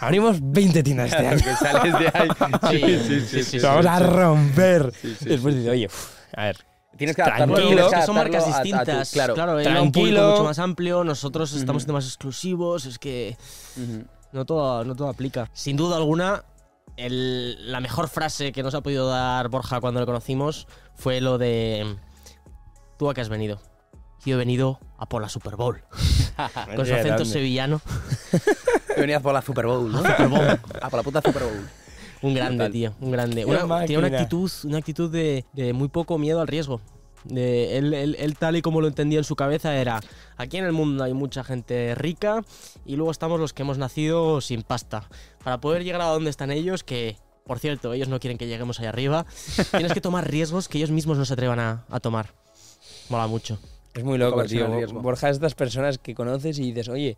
Abrimos 20 tiendas este año. que sales de ahí. (laughs) Sí, sí, sí, sí, Lo vamos a romper. sí, Después dice, oye, uf, a ver, Tienes que adaptarlo, Tranquilo. que son marcas a- a tu- distintas. claro. claro, él era un público Tranquilo. mucho más amplio, nosotros estamos en temas exclusivos, es que no todo, no todo aplica. Sin duda alguna, el- la mejor frase que nos ha podido dar Borja cuando le conocimos fue lo de ¿Tú a qué has venido? Yo he venido a por la Super Bowl. (laughs) Con su acento sevillano. (laughs) Venías por la Super Bowl, ¿no? Super Bowl. A por la puta Super Bowl. Un grande, Total. tío, un grande. Una- tiene una actitud, una actitud de, de muy poco miedo al riesgo. De, él, él- él tal y como lo entendía en su cabeza era, aquí en el mundo hay mucha gente rica y luego estamos los que hemos nacido sin pasta. Para poder llegar a donde están ellos, que por cierto, ellos no quieren que lleguemos allá arriba, (laughs) tienes que tomar riesgos que ellos mismos no se atrevan a, a tomar. Mola mucho. Es muy loco, tío. Borja es de estas personas que conoces y dices, oye,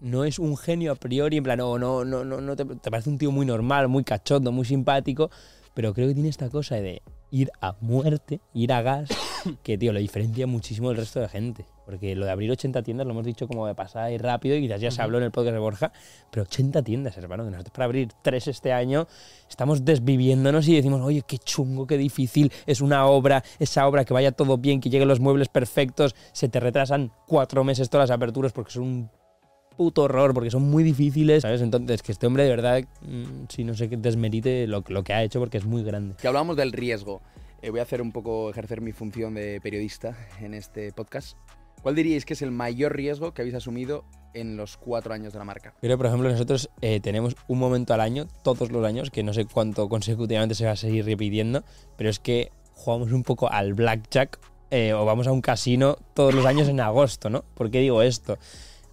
no es un genio a priori, en plan, no, no, no, no, no te, te parece un tío muy normal, muy cachondo, muy simpático, pero creo que tiene esta cosa de ir a muerte, ir a gas, (coughs) que, tío, lo diferencia muchísimo del resto de gente. Porque lo de abrir 80 tiendas lo hemos dicho como de pasada y rápido, y quizás ya se habló en el podcast de Borja, pero 80 tiendas, hermano, que nosotros para abrir tres este año estamos desviviéndonos y decimos, oye, qué chungo, qué difícil, es una obra, esa obra que vaya todo bien, que lleguen los muebles perfectos, se te retrasan cuatro meses todas las aperturas porque son un puto horror, porque son muy difíciles, ¿sabes? Entonces, que este hombre de verdad, mm, sí, no sé qué desmerite lo, lo que ha hecho porque es muy grande. Que hablamos del riesgo. Eh, voy a hacer un poco, ejercer mi función de periodista en este podcast. ¿Cuál diríais que es el mayor riesgo que habéis asumido en los cuatro años de la marca? Pero, por ejemplo, nosotros eh, tenemos un momento al año, todos los años, que no sé cuánto consecutivamente se va a seguir repitiendo, pero es que jugamos un poco al blackjack eh, o vamos a un casino todos los años en agosto, ¿no? ¿Por qué digo esto?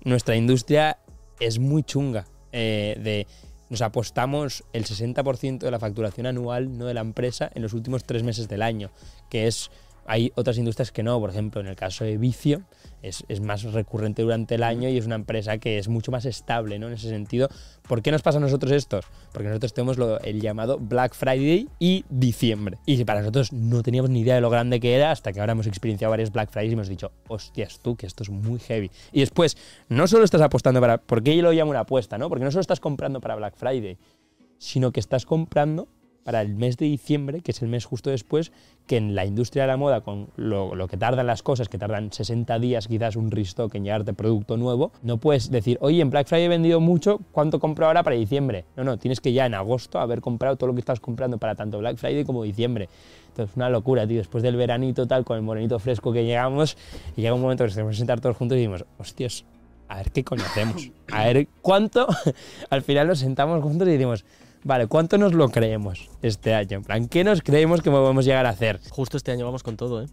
Nuestra industria es muy chunga. eh, de, nos apostamos el 60% de la facturación anual, no de la empresa, en los últimos tres meses del año, que es... Hay otras industrias que no, por ejemplo, en el caso de Vicio, es, más recurrente durante el año y es una empresa que es mucho más estable, ¿no? En ese sentido, ¿por qué nos pasa a nosotros esto? Porque nosotros tenemos lo- el llamado Black Friday y diciembre. Y para nosotros no teníamos ni idea de lo grande que era hasta que ahora hemos experienciado varios Black Fridays y hemos dicho, hostias tú, que esto es muy heavy. Y después, no solo estás apostando para... ¿Por qué yo lo llamo una apuesta, no? Porque no solo estás comprando para Black Friday, sino que estás comprando para el mes de diciembre, que es el mes justo después, que en la industria de la moda, con lo, que tardan las cosas, que tardan 60 días quizás un restock en llegarte producto nuevo, no puedes decir, oye, en Black Friday he vendido mucho, ¿cuánto compro ahora para diciembre? No, no, tienes que ya en agosto haber comprado todo lo que estás comprando para tanto Black Friday como diciembre. Entonces, una locura, tío. Después del veranito tal, con el morenito fresco que llegamos, y llega un momento que nos tenemos que sentar todos juntos y decimos, hostias, a ver qué coño hacemos. A ver cuánto. (laughs) Al final nos sentamos juntos y decimos, vale, ¿cuánto nos lo creemos este año? En plan, ¿qué nos creemos que podemos llegar a hacer? Justo este año vamos con todo, ¿eh?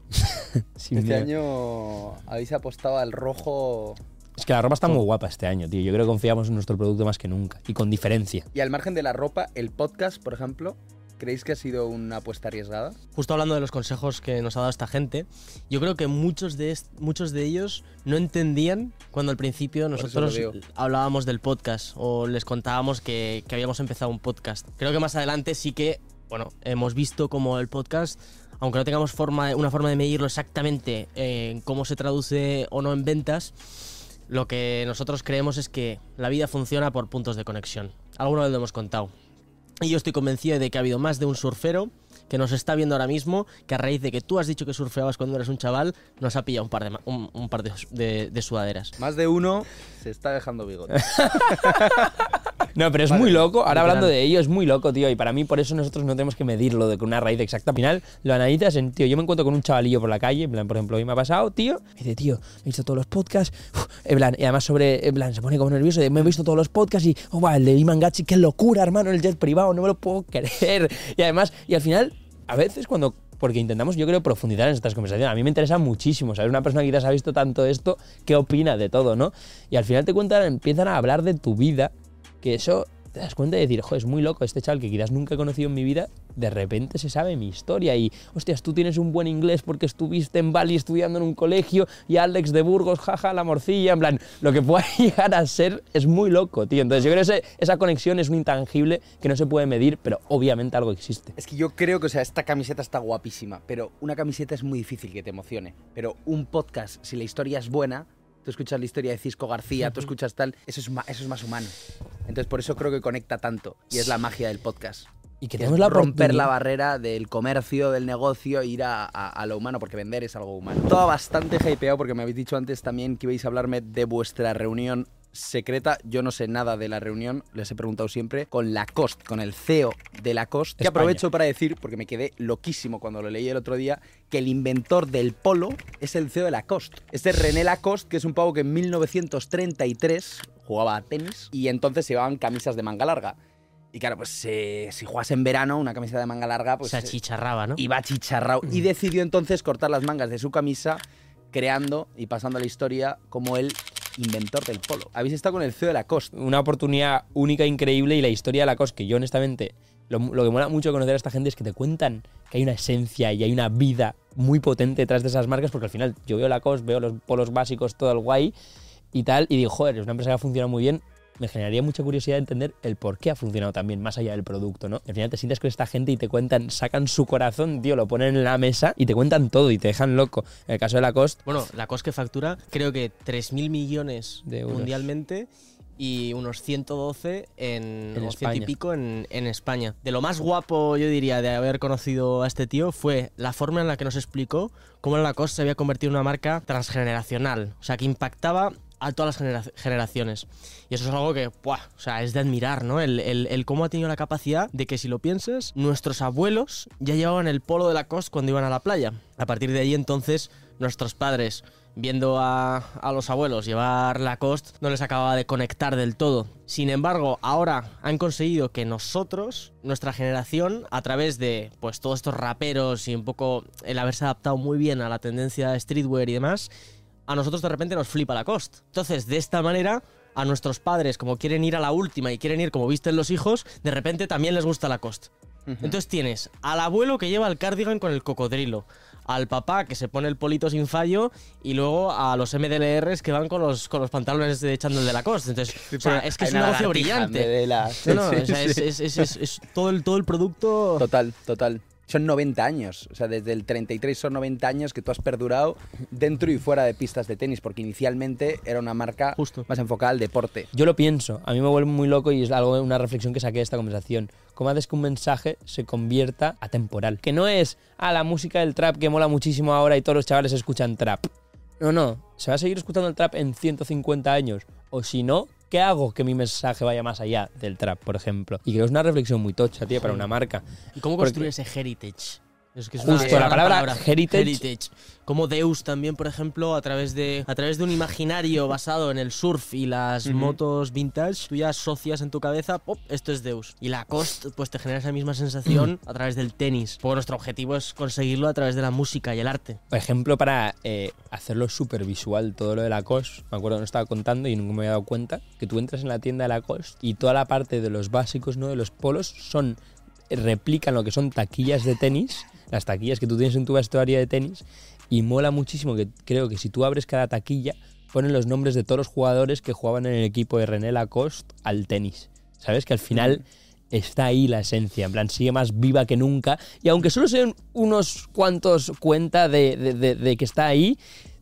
(laughs) Este miedo. año habéis apostado al rojo Es que la ropa está muy guapa este año, tío. Yo creo que confiamos en nuestro producto más que nunca. Y con diferencia. y al margen de la ropa, el podcast, por ejemplo, ¿creéis que ha sido una apuesta arriesgada? Justo hablando de los consejos que nos ha dado esta gente, yo creo que muchos de, muchos de ellos no entendían cuando al principio nosotros hablábamos del podcast o les contábamos que, que habíamos empezado un podcast. Creo que más adelante sí que, bueno, hemos visto como el podcast, aunque no tengamos forma, una forma de medirlo exactamente en cómo se traduce o no en ventas, lo que nosotros creemos es que la vida funciona por puntos de conexión. Alguna vez lo hemos contado. Y yo estoy convencido de que ha habido más de un surfero que nos está viendo ahora mismo, que a raíz de que tú has dicho que surfeabas cuando eres un chaval, nos ha pillado un par de, un, un par de, de- de sudaderas. Más de uno se está dejando bigote. (laughs) No, pero es Vale, muy loco. Ahora hablando de ello, es muy loco, tío. Y para mí, por eso nosotros no tenemos que medirlo de con una raíz exacta. Al final, lo analizas en, tío, yo me encuentro con un chavalillo por la calle, en plan, por ejemplo, hoy me ha pasado, tío. Me dice, tío, he visto todos los podcasts. uf, en plan, y además sobre, en plan, se pone como nervioso. de, me he visto todos los podcasts y, oh, va, el de Iman Gachi, qué locura, hermano, el jet privado, no me lo puedo creer. Y además, y al final, a veces cuando porque intentamos, yo creo, profundizar en estas conversaciones. A mí me interesa muchísimo saber una persona que quizás ha visto tanto esto, qué opina de todo, ¿no? Y al final te cuentan, empiezan a hablar de tu vida, que eso te das cuenta de decir, joder, es muy loco este chaval que quizás nunca he conocido en mi vida, de repente se sabe mi historia y, hostias, tú tienes un buen inglés porque estuviste en Bali estudiando en un colegio y Alex de Burgos, jaja, la morcilla, en plan, lo que pueda (laughs) llegar a ser es muy loco, tío. Entonces yo creo que esa conexión es un intangible que no se puede medir, pero obviamente algo existe. Es que yo creo que, o sea, esta camiseta está guapísima, pero una camiseta es muy difícil que te emocione. Pero un podcast, si la historia es buena, tú escuchas la historia de Cisco García, tú escuchas tal, eso es, ma- eso es más humano. Entonces por eso creo que conecta tanto y es la magia del podcast. Y que Que tenemos es la romper la barrera del comercio, del negocio, ir a, a- a lo humano, porque vender es algo humano. Todo bastante hypeado porque me habéis dicho antes también que ibais a hablarme de vuestra reunión secreta. Yo no sé nada de la reunión, les he preguntado siempre, con Lacoste, con el CEO de Lacoste. Que aprovecho para decir, porque me quedé loquísimo cuando lo leí el otro día, que el inventor del polo es el CEO de Lacoste. Este es René Lacoste, que es un pavo que en 1933 jugaba a tenis y entonces se llevaban camisas de manga larga. Y claro, pues eh, si juegas en verano, una camiseta de manga larga, pues se eh, achicharraba, ¿no? iba chicharrao. Y decidió entonces cortar las mangas de su camisa, creando y pasando a la historia como el inventor del polo. Habéis estado con el CEO de Lacoste. Una oportunidad única, increíble y la historia de Lacoste, que yo honestamente, lo, lo que mola mucho de conocer a esta gente es que te cuentan que hay una esencia y hay una vida muy potente detrás de esas marcas, porque al final yo veo Lacoste, veo los polos básicos, todo el guay y tal, y digo, joder, es una empresa que ha funcionado muy bien, me generaría mucha curiosidad de entender el por qué ha funcionado tan bien, más allá del producto, ¿no? Al final te sientas con esta gente y te cuentan, sacan su corazón, tío, lo ponen en la mesa y te cuentan todo y te dejan loco. En el caso de Lacoste, Bueno, la COS que factura creo que 3.000 millones De euros. mundialmente y unos 112 en, En o y pico en, en España. De lo más guapo, yo diría, de haber conocido a este tío fue la forma en la que nos explicó cómo la COS se había convertido en una marca transgeneracional. O sea, que impactaba a todas las genera- generaciones. Y eso es algo que, ¡buah! O sea, es de admirar, ¿no? El, el- el cómo ha tenido la capacidad de que, si lo piensas, nuestros abuelos ya llevaban el polo de la costa cuando iban a la playa. A partir de ahí, entonces, nuestros padres, viendo a, a los abuelos llevar la costa, no les acababa de conectar del todo. Sin embargo, ahora han conseguido que nosotros, nuestra generación, a través de pues todos estos raperos y un poco el haberse adaptado muy bien a la tendencia streetwear y demás, a nosotros de repente nos flipa la cost. Entonces, de esta manera, a nuestros padres, como quieren ir a la última y quieren ir como visten los hijos, de repente también les gusta la cost. Entonces tienes al abuelo que lleva el cardigan con el cocodrilo, al papá que se pone el polito sin fallo y luego a los MDLRs que van con los, con los pantalones de echando el de la cost. Entonces, o sea, es que es un negocio brillante. la- No, no, (laughs) Sí, o sea, sí, es, sí. es- es- es- es todo, el, todo el producto... Total, total. Son 90 años, o sea, desde el 33 son 90 años que tú has perdurado dentro y fuera de pistas de tenis, porque inicialmente era una marca Justo. más enfocada al deporte. Yo lo pienso, a mí me vuelve muy loco y es algo, una reflexión que saqué de esta conversación. ¿Cómo haces que un mensaje se convierta atemporal? Que no es, ah, la música del trap que mola muchísimo ahora y todos los chavales escuchan trap. No, no, se va a seguir escuchando el trap en 150 años. O si no, ¿qué hago que mi mensaje vaya más allá del trap, por ejemplo? Y creo que es una reflexión muy tocha, tío, para una marca. ¿Y cómo Porque- construir ese heritage? Es que es Justo, una la palabra heritage- Como Deus también, por ejemplo, a través de a través de un imaginario (laughs) basado en el surf y las motos vintage, tú ya asocias en tu cabeza, ¡pop! esto es Deus. Y la cost, pues te genera esa misma sensación a través del tenis. Porque nuestro objetivo es conseguirlo a través de la música y el arte. Por ejemplo, para eh, hacerlo súper visual, todo lo de Lacoste, me acuerdo que nos estaba contando y nunca me había dado cuenta, que tú entras en la tienda de Lacoste y toda la parte de los básicos, ¿no? De los polos, son replican lo que son taquillas de tenis, las taquillas que tú tienes en tu vestuario de tenis, y mola muchísimo que creo que si tú abres cada taquilla, ponen los nombres de todos los jugadores que jugaban en el equipo de René Lacoste al tenis. ¿Sabes? Que al final está ahí la esencia, en plan, sigue más viva que nunca. Y aunque solo sean unos cuantos cuenta de, de- de- de que está ahí,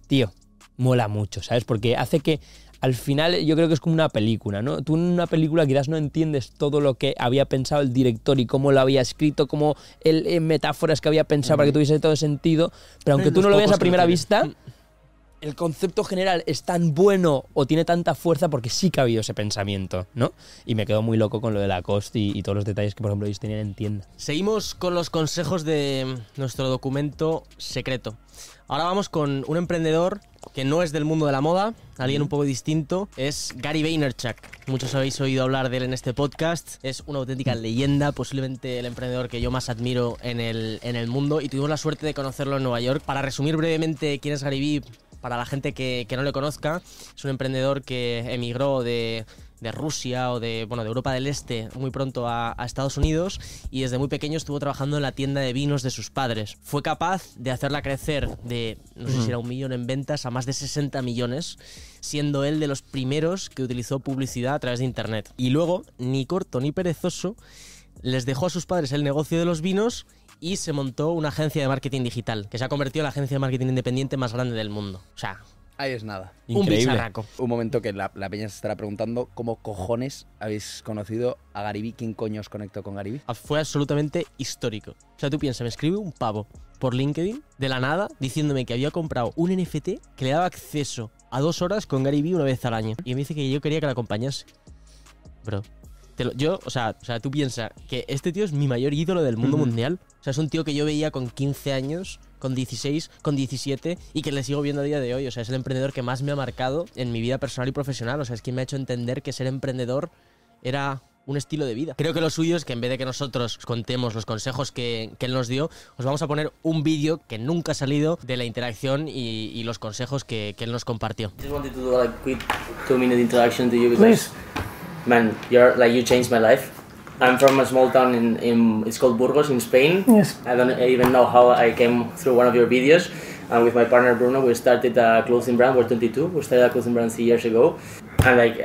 tío, mola mucho, ¿sabes? Porque hace que al final yo creo que es como una película, ¿no? Tú en una película quizás no entiendes todo lo que había pensado el director y cómo lo había escrito, como el, en metáforas que había pensado para que tuviese todo sentido, pero aunque Hay tú no lo veas a primera vista, el concepto general es tan bueno o tiene tanta fuerza porque sí que ha habido ese pensamiento, ¿no? Y me quedo muy loco con lo de Lacoste y, y todos los detalles que, por ejemplo, ellos tenían en tienda. Seguimos con los consejos de nuestro documento secreto. Ahora vamos con un emprendedor que no es del mundo de la moda, alguien un poco distinto, es Gary Vaynerchuk. Muchos habéis oído hablar de él en este podcast, es una auténtica leyenda, posiblemente el emprendedor que yo más admiro en el, en el mundo y tuvimos la suerte de conocerlo en Nueva York. Para resumir brevemente quién es Gary Vee, para la gente que, que no le conozca, es un emprendedor que emigró de, de Rusia o de, bueno, de Europa del Este muy pronto a, a Estados Unidos y desde muy pequeño estuvo trabajando en la tienda de vinos de sus padres. Fue capaz de hacerla crecer de, no sé si era un millón en ventas, a más de 60 millones, siendo él de los primeros que utilizó publicidad a través de Internet. Y luego, ni corto ni perezoso, les dejó a sus padres el negocio de los vinos y se montó una agencia de marketing digital, que se ha convertido en la agencia de marketing independiente más grande del mundo. O sea, Ahí es nada. un Increíble. bicharraco. Un momento que la, la peña se estará preguntando cómo cojones habéis conocido a Garibí, quién coño os conectó con Garibí. Fue absolutamente histórico. O sea, tú piensas, me escribe un pavo por LinkedIn de la nada diciéndome que había comprado un NFT que le daba acceso a dos horas con Gary Vee una vez al año. Y me dice que yo quería que la acompañase. Bro. te lo- yo, o sea, o sea, tú piensas que este tío es mi mayor ídolo del mundo mundial. O sea, es un tío que yo veía con 15 años, con 16, con 17 y que le sigo viendo a día de hoy. O sea, es el emprendedor que más me ha marcado en mi vida personal y profesional. O sea, es quien me ha hecho entender que ser emprendedor era un estilo de vida. Creo que lo suyo es que en vez de que nosotros os contemos los consejos que, que él nos dio, os vamos a poner un vídeo que nunca ha salido de la interacción y, y los consejos que, que él nos compartió. just wanted to do like quick two minute introduction to you because man you're like you changed my life i'm from a small town in, in it's called burgos in spain Yes. i don't even know how i came through one of your videos and with my partner bruno we started a clothing brand we're 22 we started a clothing brand three years ago and like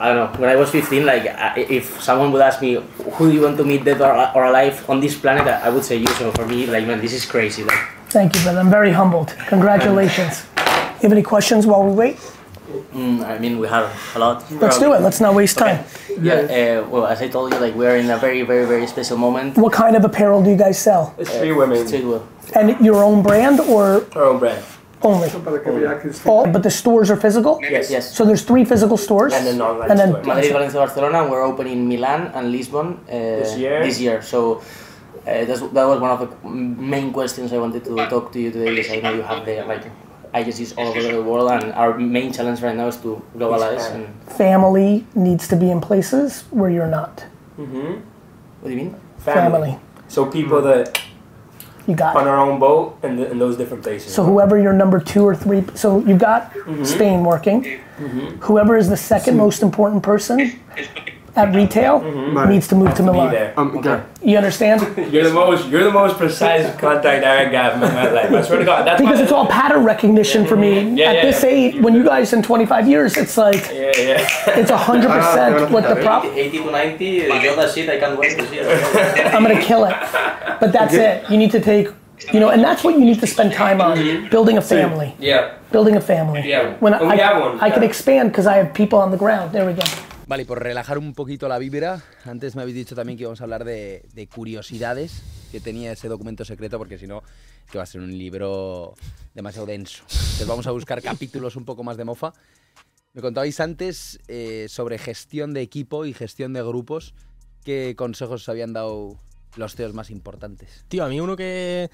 i don't know when i was 15 like I- if someone would ask me who do you want to meet dead or, or alive on this planet i I would say you so for me like man this is crazy like Thank you, brother. I'm very humbled. Congratulations. You have any questions while we wait? Mm, i mean we have a lot Let's do it. Let's not waste time. Yeah, uh, well, as I told you, like we're in a very, very, very special moment. What kind of apparel do you guys sell? It's three women, Street well. And your own brand or our own brand. only? All, but the stores are physical? Yes, yes. So there's three physical stores? And an online And then store. Madrid, Valencia, Barcelona. We're opening Milan and Lisbon uh, this year? This year. So uh, that's, that was one of the main questions I wanted to talk to you today. Because I know you have the like agencies all over the world, and our main challenge right now is to globalize. And family needs to be in places where you're not. Mm-hmm. what do you mean? Family. So people mm. that You got on our own boat in, the, in those different places. So whoever your number two or three, so you've got mm-hmm. Spain working. Mm-hmm. Whoever is the second most important person at retail mm-hmm. needs to move to be Milan. there. Um, okay. You understand? (laughs) You're the most. You're the most precise contact I got in my life. I swear to God. That's Because why- it's all pattern recognition for me. Yeah, At yeah, this yeah. age, when you guys in 25 years, it's like Yeah, yeah. it's 100% ah, what the prop. 80 to 90. You shit. I can't wait to see it. (laughs) I'm gonna kill it. But that's it. You need to take, you know, and that's what you need to spend time on mm-hmm. building a family. Yeah. Building a family. Yeah. When And I, oh, we have one, I can expand because I have people on the ground. There we go. Vale, y por relajar un poquito la vibra, antes me habéis dicho también que íbamos a hablar de, de curiosidades que tenía ese documento secreto, porque si no, que va a ser un libro demasiado denso. Entonces vamos a buscar (laughs) capítulos un poco más de mofa. Me contabais antes eh, sobre gestión de equipo y gestión de grupos. ¿Qué consejos os habían dado los CEOs más importantes? Tío, a mí uno que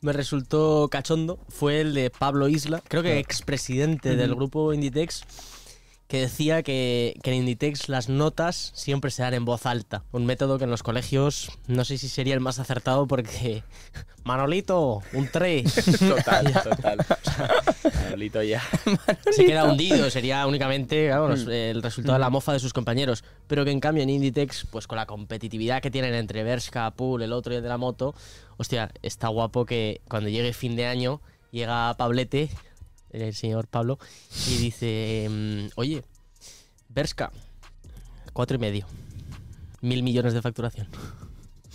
me resultó cachondo fue el de Pablo Isla, creo que expresidente del grupo Inditex, que decía que, que en Inditex las notas siempre se dan en voz alta. Un método que en los colegios no sé si sería el más acertado porque... (laughs) Manolito, un 3. (laughs) Total, total. Manolito ya. se queda hundido, sería únicamente claro, los- el resultado de la mofa de sus compañeros. Pero que en cambio en Inditex, pues con la competitividad que tienen entre Bershka, Pool, el otro y el de la moto, hostia, está guapo que cuando llegue fin de año llega Pablete, el señor Pablo, y dice, mm, oye, Bershka, cuatro y medio, mil millones de facturación.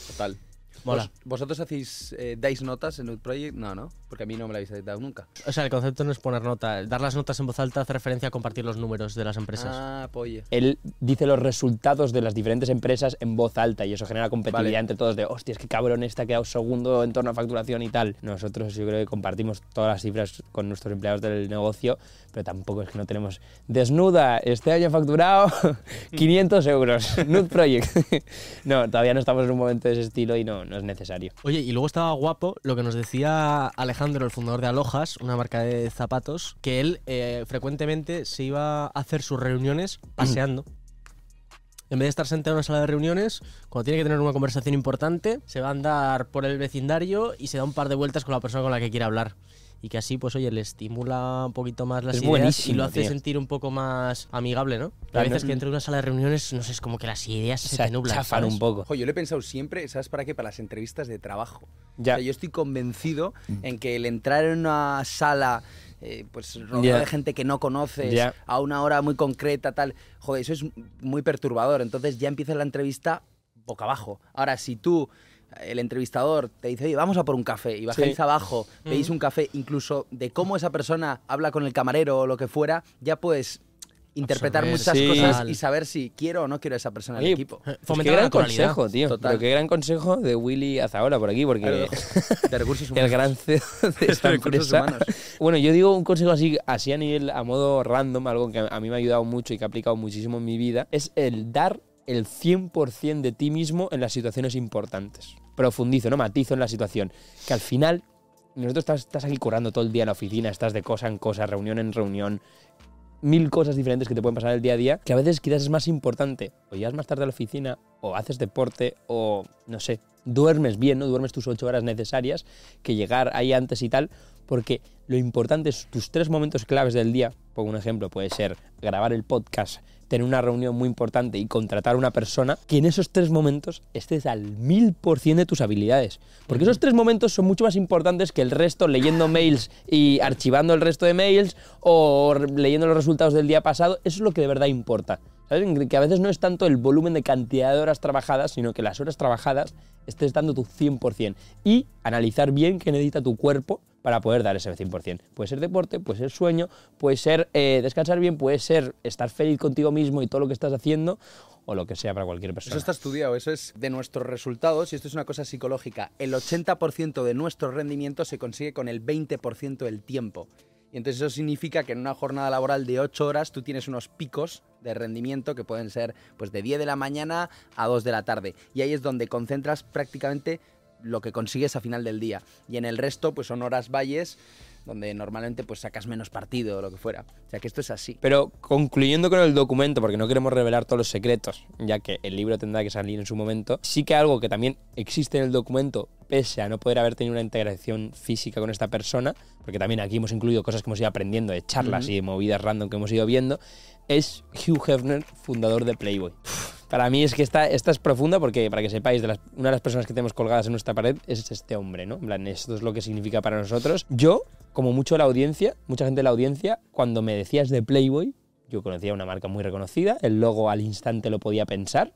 Total. Mola. ¿Vos- ¿Vosotros hacéis, eh, dais notas en el Project? No, ¿no? Porque a mí no me la habéis dado nunca. O sea, el concepto no es poner nota, dar las notas en voz alta hace referencia a compartir los números de las empresas. Ah, polle. Él dice los resultados de las diferentes empresas en voz alta y eso genera competitividad Vale. entre todos de, hostia, es que cabrón, este ha quedado segundo en torno a facturación y tal. Nosotros yo creo que compartimos todas las cifras con nuestros empleados del negocio, pero tampoco es que no tenemos desnuda, este año he facturado (laughs) (laughs) 500 euros, Nude Project. (laughs) no, todavía no estamos en un momento de ese estilo y no, no es necesario. Oye, y luego estaba guapo lo que nos decía Alejandro, el fundador de Alojas, una marca de zapatos, que él eh, frecuentemente se iba a hacer sus reuniones (clears throat) paseando. En vez de estar sentado en una sala de reuniones, cuando tiene que tener una conversación importante, se va a andar por el vecindario y se da un par de vueltas con la persona con la que quiere hablar. Y que así, pues oye, le estimula un poquito más las Es ideas y lo hace tío. sentir un poco más amigable, ¿no? A Claro, veces no- que entre una sala de reuniones, no sé, es como que las ideas se, Se te nublan. chafan ¿sabes? un poco. Ojo, yo lo he pensado siempre, ¿sabes para qué? Para las entrevistas de trabajo. Ya. O sea, yo estoy convencido en que el entrar en una sala, eh, pues rodeado Ya. de gente que no conoces, Ya. a una hora muy concreta, tal, joder, eso es muy perturbador. Entonces ya empieza la entrevista boca abajo. Ahora, si tú, el entrevistador, te dice, oye, vamos a por un café, y bajáis Sí. abajo, veis un café, incluso de cómo esa persona habla con el camarero o lo que fuera, ya puedes interpretar Absorber, muchas sí. cosas y saber si quiero o no quiero a esa persona en el equipo. pues Fomentar qué la gran consejo, tío. Total. Pero qué gran consejo de Willy Azaola por aquí, porque Claro, (laughs) de recursos humanos. (laughs) el gran CEO de (laughs) esta Recursos empresa. humanos. Bueno, yo digo un consejo así, así a nivel, a modo random, algo que a mí me ha ayudado mucho y que he aplicado muchísimo en mi vida, es el dar el 100% de ti mismo en las situaciones importantes. Profundizo, no matizo en la situación. Que al final, nosotros estás, estás aquí currando todo el día en la oficina, estás de cosa en cosa, reunión en reunión. mil cosas diferentes que te pueden pasar el día a día, que a veces quizás es más importante o llegas más tarde a la oficina, o haces deporte, o no sé, duermes bien, ¿no? Duermes tus ocho horas necesarias, que llegar ahí antes y tal, porque lo importante es tus tres momentos claves del día. Pongo un ejemplo, puede ser grabar el podcast, tener una reunión muy importante y contratar a una persona, que en esos tres momentos estés al mil por cien de tus habilidades. Porque esos tres momentos son mucho más importantes que el resto leyendo mails y archivando el resto de mails o leyendo los resultados del día pasado. Eso es lo que de verdad importa. Que a veces no es tanto el volumen de cantidad de horas trabajadas, sino que las horas trabajadas estés dando tu 100%. Y analizar bien qué necesita tu cuerpo para poder dar ese 100%. Puede ser deporte, puede ser sueño, puede ser eh, descansar bien, puede ser estar feliz contigo mismo y todo lo que estás haciendo, o lo que sea para cualquier persona. Eso está estudiado, eso es de nuestros resultados, y esto es una cosa psicológica. El 80% de nuestro rendimiento se consigue con el 20% del tiempo. Y entonces eso significa que en una jornada laboral de 8 horas tú tienes unos picos de rendimiento que pueden ser pues de 10 de la mañana a 2 de la tarde. Y ahí es donde concentras prácticamente lo que consigues a final del día. Y en el resto pues son horas valles donde normalmente pues sacas menos partido o lo que fuera. O sea que esto es así. Pero concluyendo con el documento, porque no queremos revelar todos los secretos, ya que el libro tendrá que salir en su momento, sí que algo que también existe en el documento, pese a no poder haber tenido una integración física con esta persona, porque también aquí hemos incluido cosas que hemos ido aprendiendo de charlas y de movidas random que hemos ido viendo, es Hugh Hefner, fundador de Playboy. (laughs) Para mí es que esta, esta es profunda porque, para que sepáis, de las, una de las personas que tenemos colgadas en nuestra pared es este hombre, ¿no? En esto es lo que significa para nosotros. Yo, como mucho la audiencia, mucha gente de la audiencia, cuando me decías de Playboy, yo conocía una marca muy reconocida, el logo al instante lo podía pensar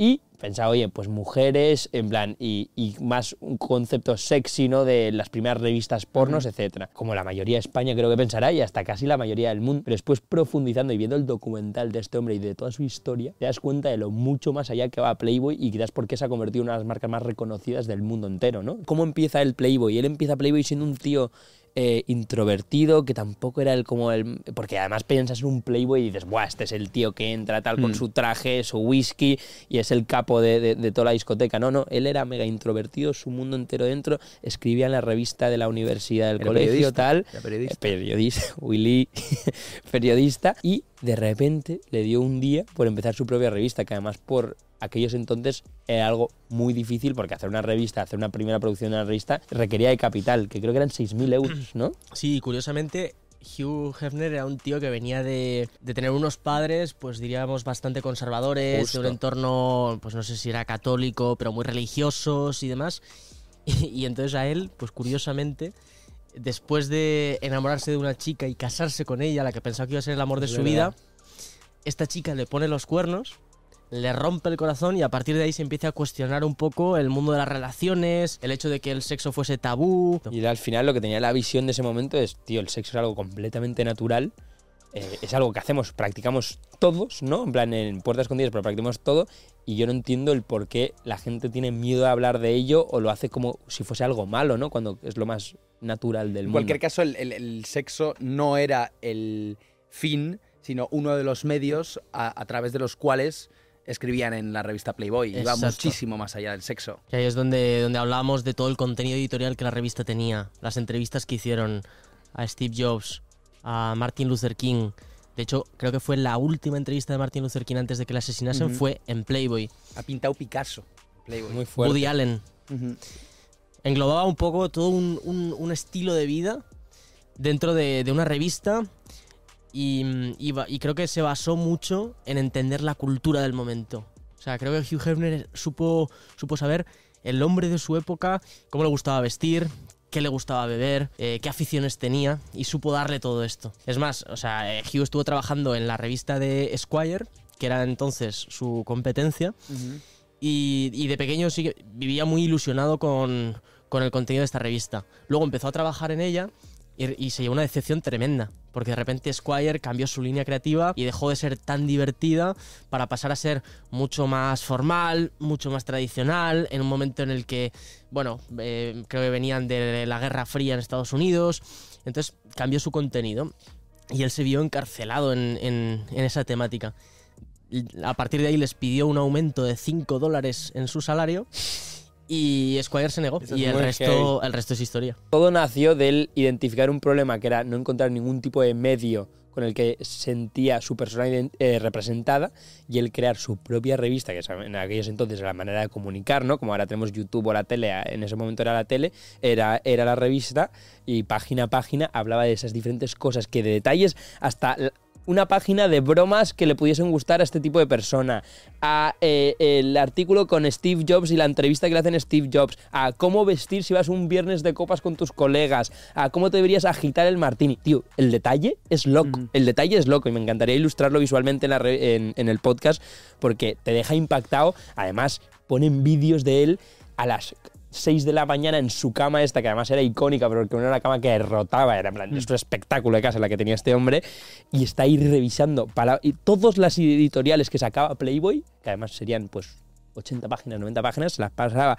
y pensaba, oye, pues mujeres, en plan, y, y más un concepto sexy, ¿no? De las primeras revistas pornos, etcétera. Como la mayoría de España creo que pensará y hasta casi la mayoría del mundo. Pero después profundizando y viendo el documental de este hombre y de toda su historia, te das cuenta de lo mucho más allá que va Playboy y quizás por qué se ha convertido en una de las marcas más reconocidas del mundo entero, ¿no? ¿Cómo empieza el Playboy? Él empieza Playboy siendo un tío eh, introvertido, que tampoco era el como el... Porque además piensas en un Playboy y dices, Buah, este es el tío que entra tal con su traje, su whisky y es el capo de, de- de toda la discoteca. No, no, él era mega introvertido, su mundo entero dentro, escribía en la revista de la universidad, del Era colegio, periodista, tal. era periodista. Eh, periodista, (laughs) Willy, (laughs) periodista. Y de repente le dio un día por empezar su propia revista, que además por aquellos entonces era algo muy difícil porque hacer una revista, hacer una primera producción de una revista requería de capital, que creo que eran 6.000 euros, ¿no? Sí, curiosamente, Hugh Hefner era un tío que venía de, de tener unos padres, pues diríamos, bastante conservadores, Justo. de un entorno, pues no sé si era católico, pero muy religiosos y demás. Y, (laughs) y entonces a él, pues curiosamente, después de enamorarse de una chica y casarse con ella, la que pensaba que iba a ser el amor de su vida, esta chica le pone los cuernos, le rompe el corazón y a partir de ahí se empieza a cuestionar un poco el mundo de las relaciones, el hecho de que el sexo fuese tabú. Y al final lo que tenía la visión de ese momento es, tío, el sexo es algo completamente natural, eh, es algo que hacemos, practicamos todos, ¿no? En plan, en puertas escondidas, pero practicamos todo, y yo no entiendo el por qué la gente tiene miedo a hablar de ello o lo hace como si fuese algo malo, ¿no? Cuando es lo más natural del En mundo. cualquier caso, el, el- el sexo no era el fin, sino uno de los medios a, a través de los cuales escribían en la revista Playboy. Iba Exacto. muchísimo más allá del sexo. Que ahí es donde, donde hablamos de todo el contenido editorial que la revista tenía, las entrevistas que hicieron a Steve Jobs, a Martin Luther King. De hecho, creo que fue la última entrevista de Martin Luther King antes de que le asesinasen, Ujú. fue en Playboy. Ha pintado Picasso. Playboy. Muy fuerte. Woody Allen. Ujú. Englobaba un poco todo un, un- un estilo de vida dentro de, de una revista y, mm, y creo que se basó mucho en entender la cultura del momento. O sea, creo que Hugh Hefner supo, supo saber el hombre de su época, cómo le gustaba vestir, qué le gustaba beber, eh, qué aficiones tenía y supo darle todo esto. Es más, o sea, eh, Hugh estuvo trabajando en la revista de Esquire, que era entonces su competencia, y, y de pequeño sí vivía muy ilusionado con, con el contenido de esta revista. Luego empezó a trabajar en ella y, y se llevó una decepción tremenda, porque de repente Squire cambió su línea creativa y dejó de ser tan divertida para pasar a ser mucho más formal, mucho más tradicional, en un momento en el que, bueno, eh, creo que venían de la Guerra Fría en Estados Unidos, entonces cambió su contenido y él se vio encarcelado en, en- en esa temática. A partir de ahí les pidió un aumento de 5 dólares en su salario y Squire se negó. Eso Y el resto, el resto es historia. Todo nació del identificar un problema que era no encontrar ningún tipo de medio con el que sentía su persona eh, representada y el crear su propia revista, que en aquellos entonces era la manera de comunicar, ¿no? Como ahora tenemos YouTube o la tele, en ese momento era la tele, era, era la revista y página a página hablaba de esas diferentes cosas que de detalles hasta una página de bromas que le pudiesen gustar a este tipo de persona, a eh, el artículo con Steve Jobs y la entrevista que le hacen Steve Jobs, a cómo vestir si vas un viernes de copas con tus colegas, a cómo te deberías agitar el martini. Tío, el detalle es loco, el detalle es loco y me encantaría ilustrarlo visualmente en, la re- en- en el podcast porque te deja impactado. Además, ponen vídeos de él a las 6 de la mañana en su cama esta, que además era icónica, pero que no era una cama que rotaba, era en plan, es un espectáculo de casa la que tenía este hombre, y está ahí revisando pala- y todas las editoriales que sacaba Playboy, que además serían pues 80 páginas, 90 páginas, las pasaba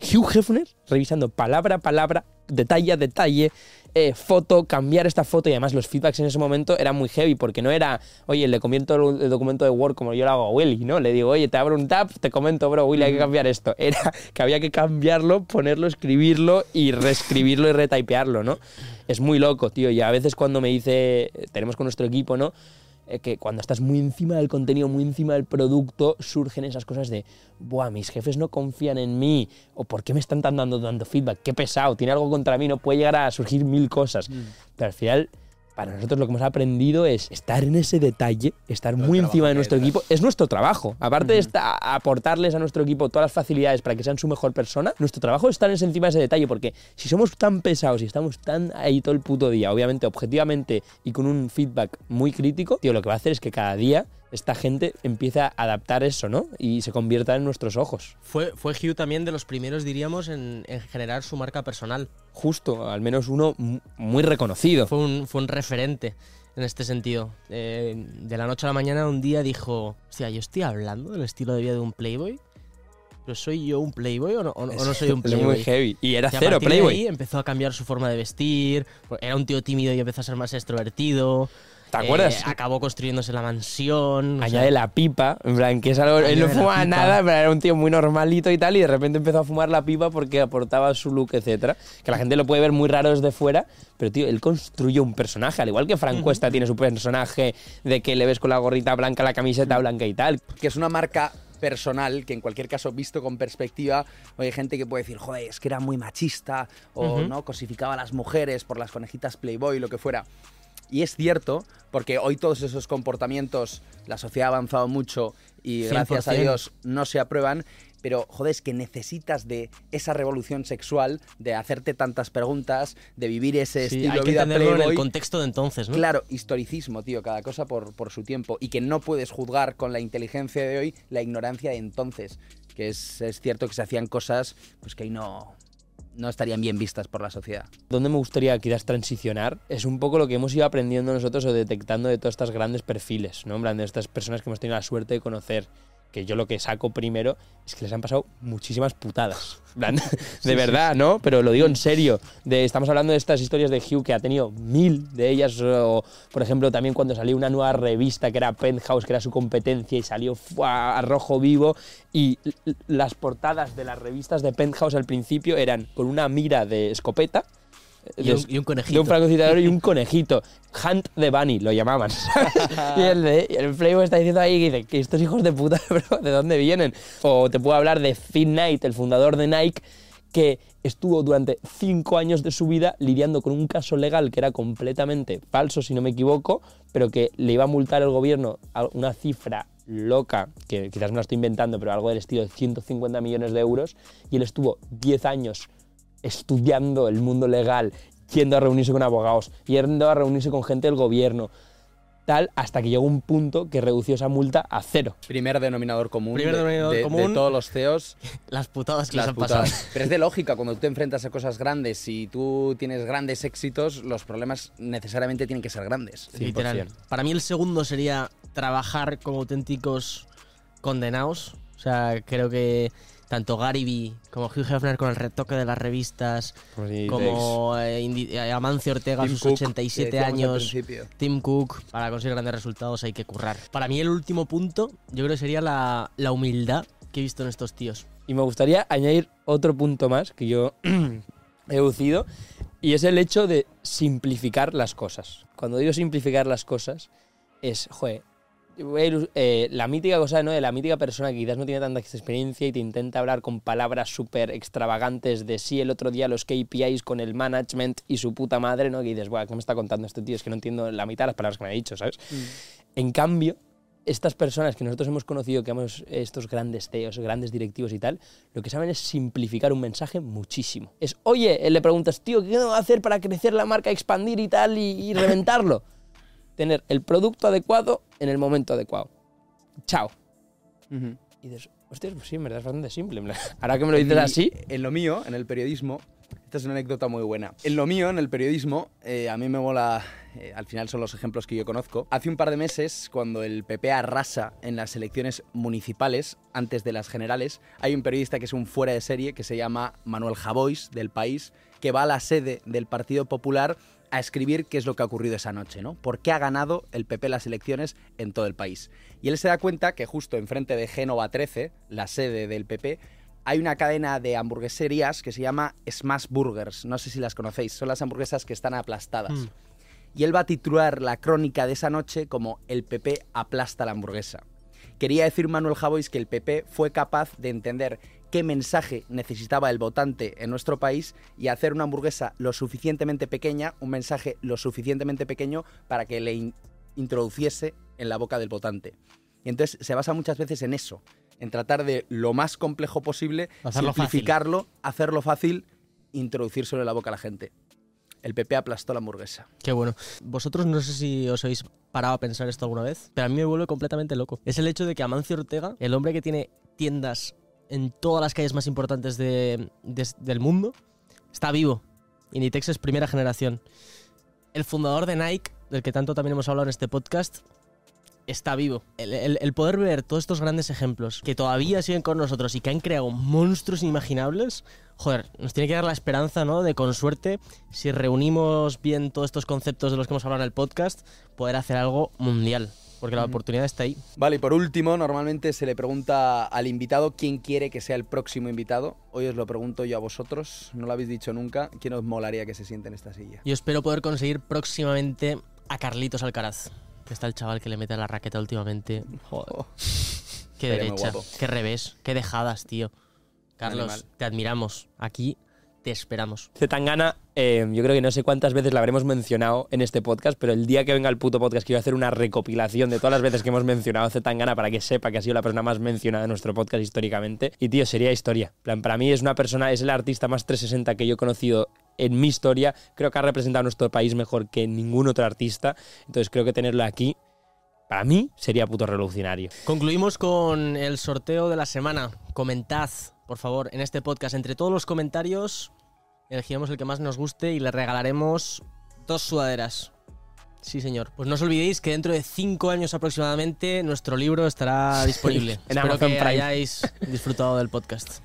Hugh Hefner revisando palabra a palabra, detalle a detalle, eh, foto, cambiar esta foto y además los feedbacks en ese momento eran muy heavy porque no era, oye, le comento el, el documento de Word como yo lo hago a Willy, ¿no? Le digo, oye, te abro un tab, te comento, bro, Willy, hay que cambiar esto. (laughs) Era que había que cambiarlo, ponerlo, escribirlo y reescribirlo y retypearlo, ¿no? Es muy loco, tío, y a veces cuando me dice, tenemos con nuestro equipo, ¿no? Eh, que cuando estás muy encima del contenido, muy encima del producto, surgen esas cosas de, buah, mis jefes no confían en mí, o por qué me están dando, dando feedback, qué pesado, tiene algo contra mí, no puede llegar a surgir mil cosas. Pero al final, para nosotros lo que hemos aprendido es estar en ese detalle, estar muy encima de nuestro equipo, es. Nuestro trabajo. Aparte de esta- aportarles a nuestro equipo todas las facilidades para que sean su mejor persona, nuestro trabajo es estar encima de ese detalle, porque si somos tan pesados y estamos tan ahí todo el puto día, obviamente, objetivamente y con un feedback muy crítico, tío, lo que va a hacer es que cada día esta gente empieza a adaptar eso, ¿no? Y se convierta en nuestros ojos. Fue, fue Hugh también de los primeros, diríamos, en, en generar su marca personal. Justo, al menos uno muy reconocido. Fue un, fue un referente en este sentido. Eh, de la noche a la mañana un día dijo, hostia, yo estoy hablando del estilo de vida de un playboy, pero ¿soy yo un playboy o no, o soy un (laughs) Es playboy? muy heavy. Y era Y cero Playboy. ahí empezó a cambiar su forma de vestir, era un tío tímido y empezó a ser más extrovertido. ¿Te acuerdas? Eh, acabó construyéndose la mansión. o Añade sea, la pipa, en plan, que es algo. Él no fumaba pipa. nada, pero era un tío muy normalito y tal, y de repente empezó a fumar la pipa porque aportaba su look, etcétera. Que la gente lo puede ver muy raro desde fuera, pero tío, él construyó un personaje, al igual que Frank Cuesta tiene su personaje de que le ves con la gorrita blanca, la camiseta blanca y tal. que es una marca personal que en cualquier caso visto con perspectiva hay gente que puede decir joder es que era muy machista o no cosificaba a las mujeres por las conejitas Playboy lo que fuera y es cierto porque hoy todos esos comportamientos la sociedad ha avanzado mucho y gracias a 100%. Dios no se aprueban pero joder es que necesitas de esa revolución sexual de hacerte tantas preguntas de vivir ese sí, estilo hay que vida entenderlo en el contexto de entonces, ¿no? Claro, historicismo, tío, cada cosa por, por su tiempo. Y que no puedes juzgar con la inteligencia de hoy la ignorancia de entonces. Que es, es cierto que se hacían cosas pues que hoy no, no estarían bien vistas por la sociedad. Donde me gustaría quizás transicionar es un poco lo que hemos ido aprendiendo nosotros o detectando de todos estos grandes perfiles, ¿no? En plan, de estas personas que hemos tenido la suerte de conocer. Que yo lo que saco primero es que les han pasado muchísimas putadas. (laughs) De verdad, ¿no? Pero lo digo en serio. De, estamos hablando de estas historias de Hugh que ha tenido mil de ellas. O, por ejemplo, también cuando salió una nueva revista que era Penthouse, que era su competencia y salió a rojo vivo. Y las portadas de las revistas de Penthouse al principio eran con una mira de escopeta. Y de un- es- y un conejito. De un francotirador y un conejito. Hunt the Bunny, lo llamaban. (laughs) y, el de, el Playboy está diciendo ahí que dice que estos hijos de puta, (laughs) bro, ¿de dónde vienen? O te puedo hablar de Finn Knight, el fundador de Nike, que estuvo durante cinco años de su vida lidiando con un caso legal que era completamente falso, si no me equivoco, pero que le iba a multar el gobierno a una cifra loca, que quizás me la estoy inventando, pero algo del estilo de 150 millones de euros, y él estuvo 10 años estudiando el mundo legal, yendo a reunirse con abogados, yendo a reunirse con gente del gobierno, tal, hasta que llegó un punto que redució esa multa a cero. Primer denominador común, Primer de- denominador de, de común. todos los CEOs. (laughs) Las putadas que las les han putadas. pasado. Pero es de (laughs) lógica, cuando tú te enfrentas a cosas grandes, si tú tienes grandes éxitos, los problemas necesariamente tienen que ser grandes. Literal. Para mí el segundo sería trabajar como auténticos condenados. O sea, creo que tanto Gary Vee como Hugh Hefner con el retoque de las revistas, como eh, Indi- eh, Amancio Ortega a Tim sus Cook, 87 que decíamos al años. Tim Cook, para conseguir grandes resultados hay que currar. Para mí el último punto, yo creo que sería la, la humildad que he visto en estos tíos. Y me gustaría añadir otro punto más que yo (clears throat) he deducido. Y es el hecho de simplificar las cosas. Cuando digo simplificar las cosas, es, joder, eh, la mítica cosa, ¿no? De la mítica persona que quizás no tiene tanta experiencia y te intenta hablar con palabras súper extravagantes de sí, el otro día los KPIs con el management y su puta madre, ¿no? Que dices, Buah, ¿qué me está contando este tío? Es que no entiendo la mitad de las palabras que me ha dicho, ¿sabes? En cambio, estas personas que nosotros hemos conocido, que hemos estos grandes CEOs, grandes directivos y tal, lo que saben es simplificar un mensaje muchísimo. Es, oye, eh, le preguntas, tío, ¿qué debo hacer para crecer la marca, expandir y tal y, y reventarlo? (laughs) Tener el producto adecuado en el momento adecuado. Chao. Y dices, hostia, pues sí, en verdad es bastante simple. (laughs) Ahora que me lo dices así, En lo mío, en el periodismo, esta es una anécdota muy buena. En lo mío, en el periodismo, eh, a mí me mola, eh, al final son los ejemplos que yo conozco. Hace un par de meses, cuando el PP arrasa en las elecciones municipales, antes de las generales, hay un periodista que es un fuera de serie, que se llama Manuel Javois, del país, que va a la sede del Partido Popular a escribir qué es lo que ha ocurrido esa noche, ¿no? ¿Por qué ha ganado el PP las elecciones en todo el país? Y él se da cuenta que justo enfrente de Génova 13, la sede del PP, hay una cadena de hamburgueserías que se llama Smash Burgers. No sé si las conocéis. Son las hamburguesas que están aplastadas. Mm. Y él va a titular la crónica de esa noche como El PP aplasta la hamburguesa. Quería decir Manuel Javois que el PP fue capaz de entender qué mensaje necesitaba el votante en nuestro país y hacer una hamburguesa lo suficientemente pequeña, un mensaje lo suficientemente pequeño para que le in- introduciese en la boca del votante. Y entonces se basa muchas veces en eso, en tratar de lo más complejo posible, Hacerlo fácil. simplificarlo, hacerlo fácil, introducírselo en la boca a la gente. El PP aplastó la hamburguesa. Qué bueno. Vosotros no sé si os habéis parado a pensar esto alguna vez, pero a mí me vuelve completamente loco. Es el hecho de que Amancio Ortega, el hombre que tiene tiendas en todas las calles más importantes de- de- del mundo, está vivo. Inditex es primera generación. El fundador de Nike, del que tanto también hemos hablado en este podcast, está vivo. El, el- el poder ver todos estos grandes ejemplos que todavía siguen con nosotros y que han creado monstruos inimaginables, joder, nos tiene que dar la esperanza, ¿no? De con suerte, si reunimos bien todos estos conceptos de los que hemos hablado en el podcast, poder hacer algo mundial. Porque la oportunidad está ahí. Vale, y por último, normalmente se le pregunta al invitado quién quiere que sea el próximo invitado. Hoy os lo pregunto yo a vosotros, no lo habéis dicho nunca. ¿Quién os molaría que se siente en esta silla? Yo espero poder conseguir próximamente a Carlitos Alcaraz. Que está el chaval que le mete a la raqueta últimamente. Joder. Qué Estaría muy derecha, qué revés, qué dejadas, tío. Carlos, Animal. te admiramos. Aquí te esperamos. Zetangana, eh, yo creo que no sé cuántas veces la habremos mencionado en este podcast, pero el día que venga el puto podcast quiero hacer una recopilación de todas las veces que hemos mencionado a Zetangana para que sepa que ha sido la persona más mencionada en nuestro podcast históricamente. Y tío, sería historia. En plan, para mí es una persona, es el artista más 360 que yo he conocido en mi historia. Creo que ha representado a nuestro país mejor que ningún otro artista. Entonces creo que tenerlo aquí, para mí, sería puto revolucionario. Concluimos con el sorteo de la semana. Comentad, por favor, en este podcast. Entre todos los comentarios, elegiremos el que más nos guste y le regalaremos dos sudaderas. Sí, señor. Pues no os olvidéis que dentro de cinco años aproximadamente nuestro libro estará disponible. En Espero Amazon que Prime. hayáis disfrutado del podcast.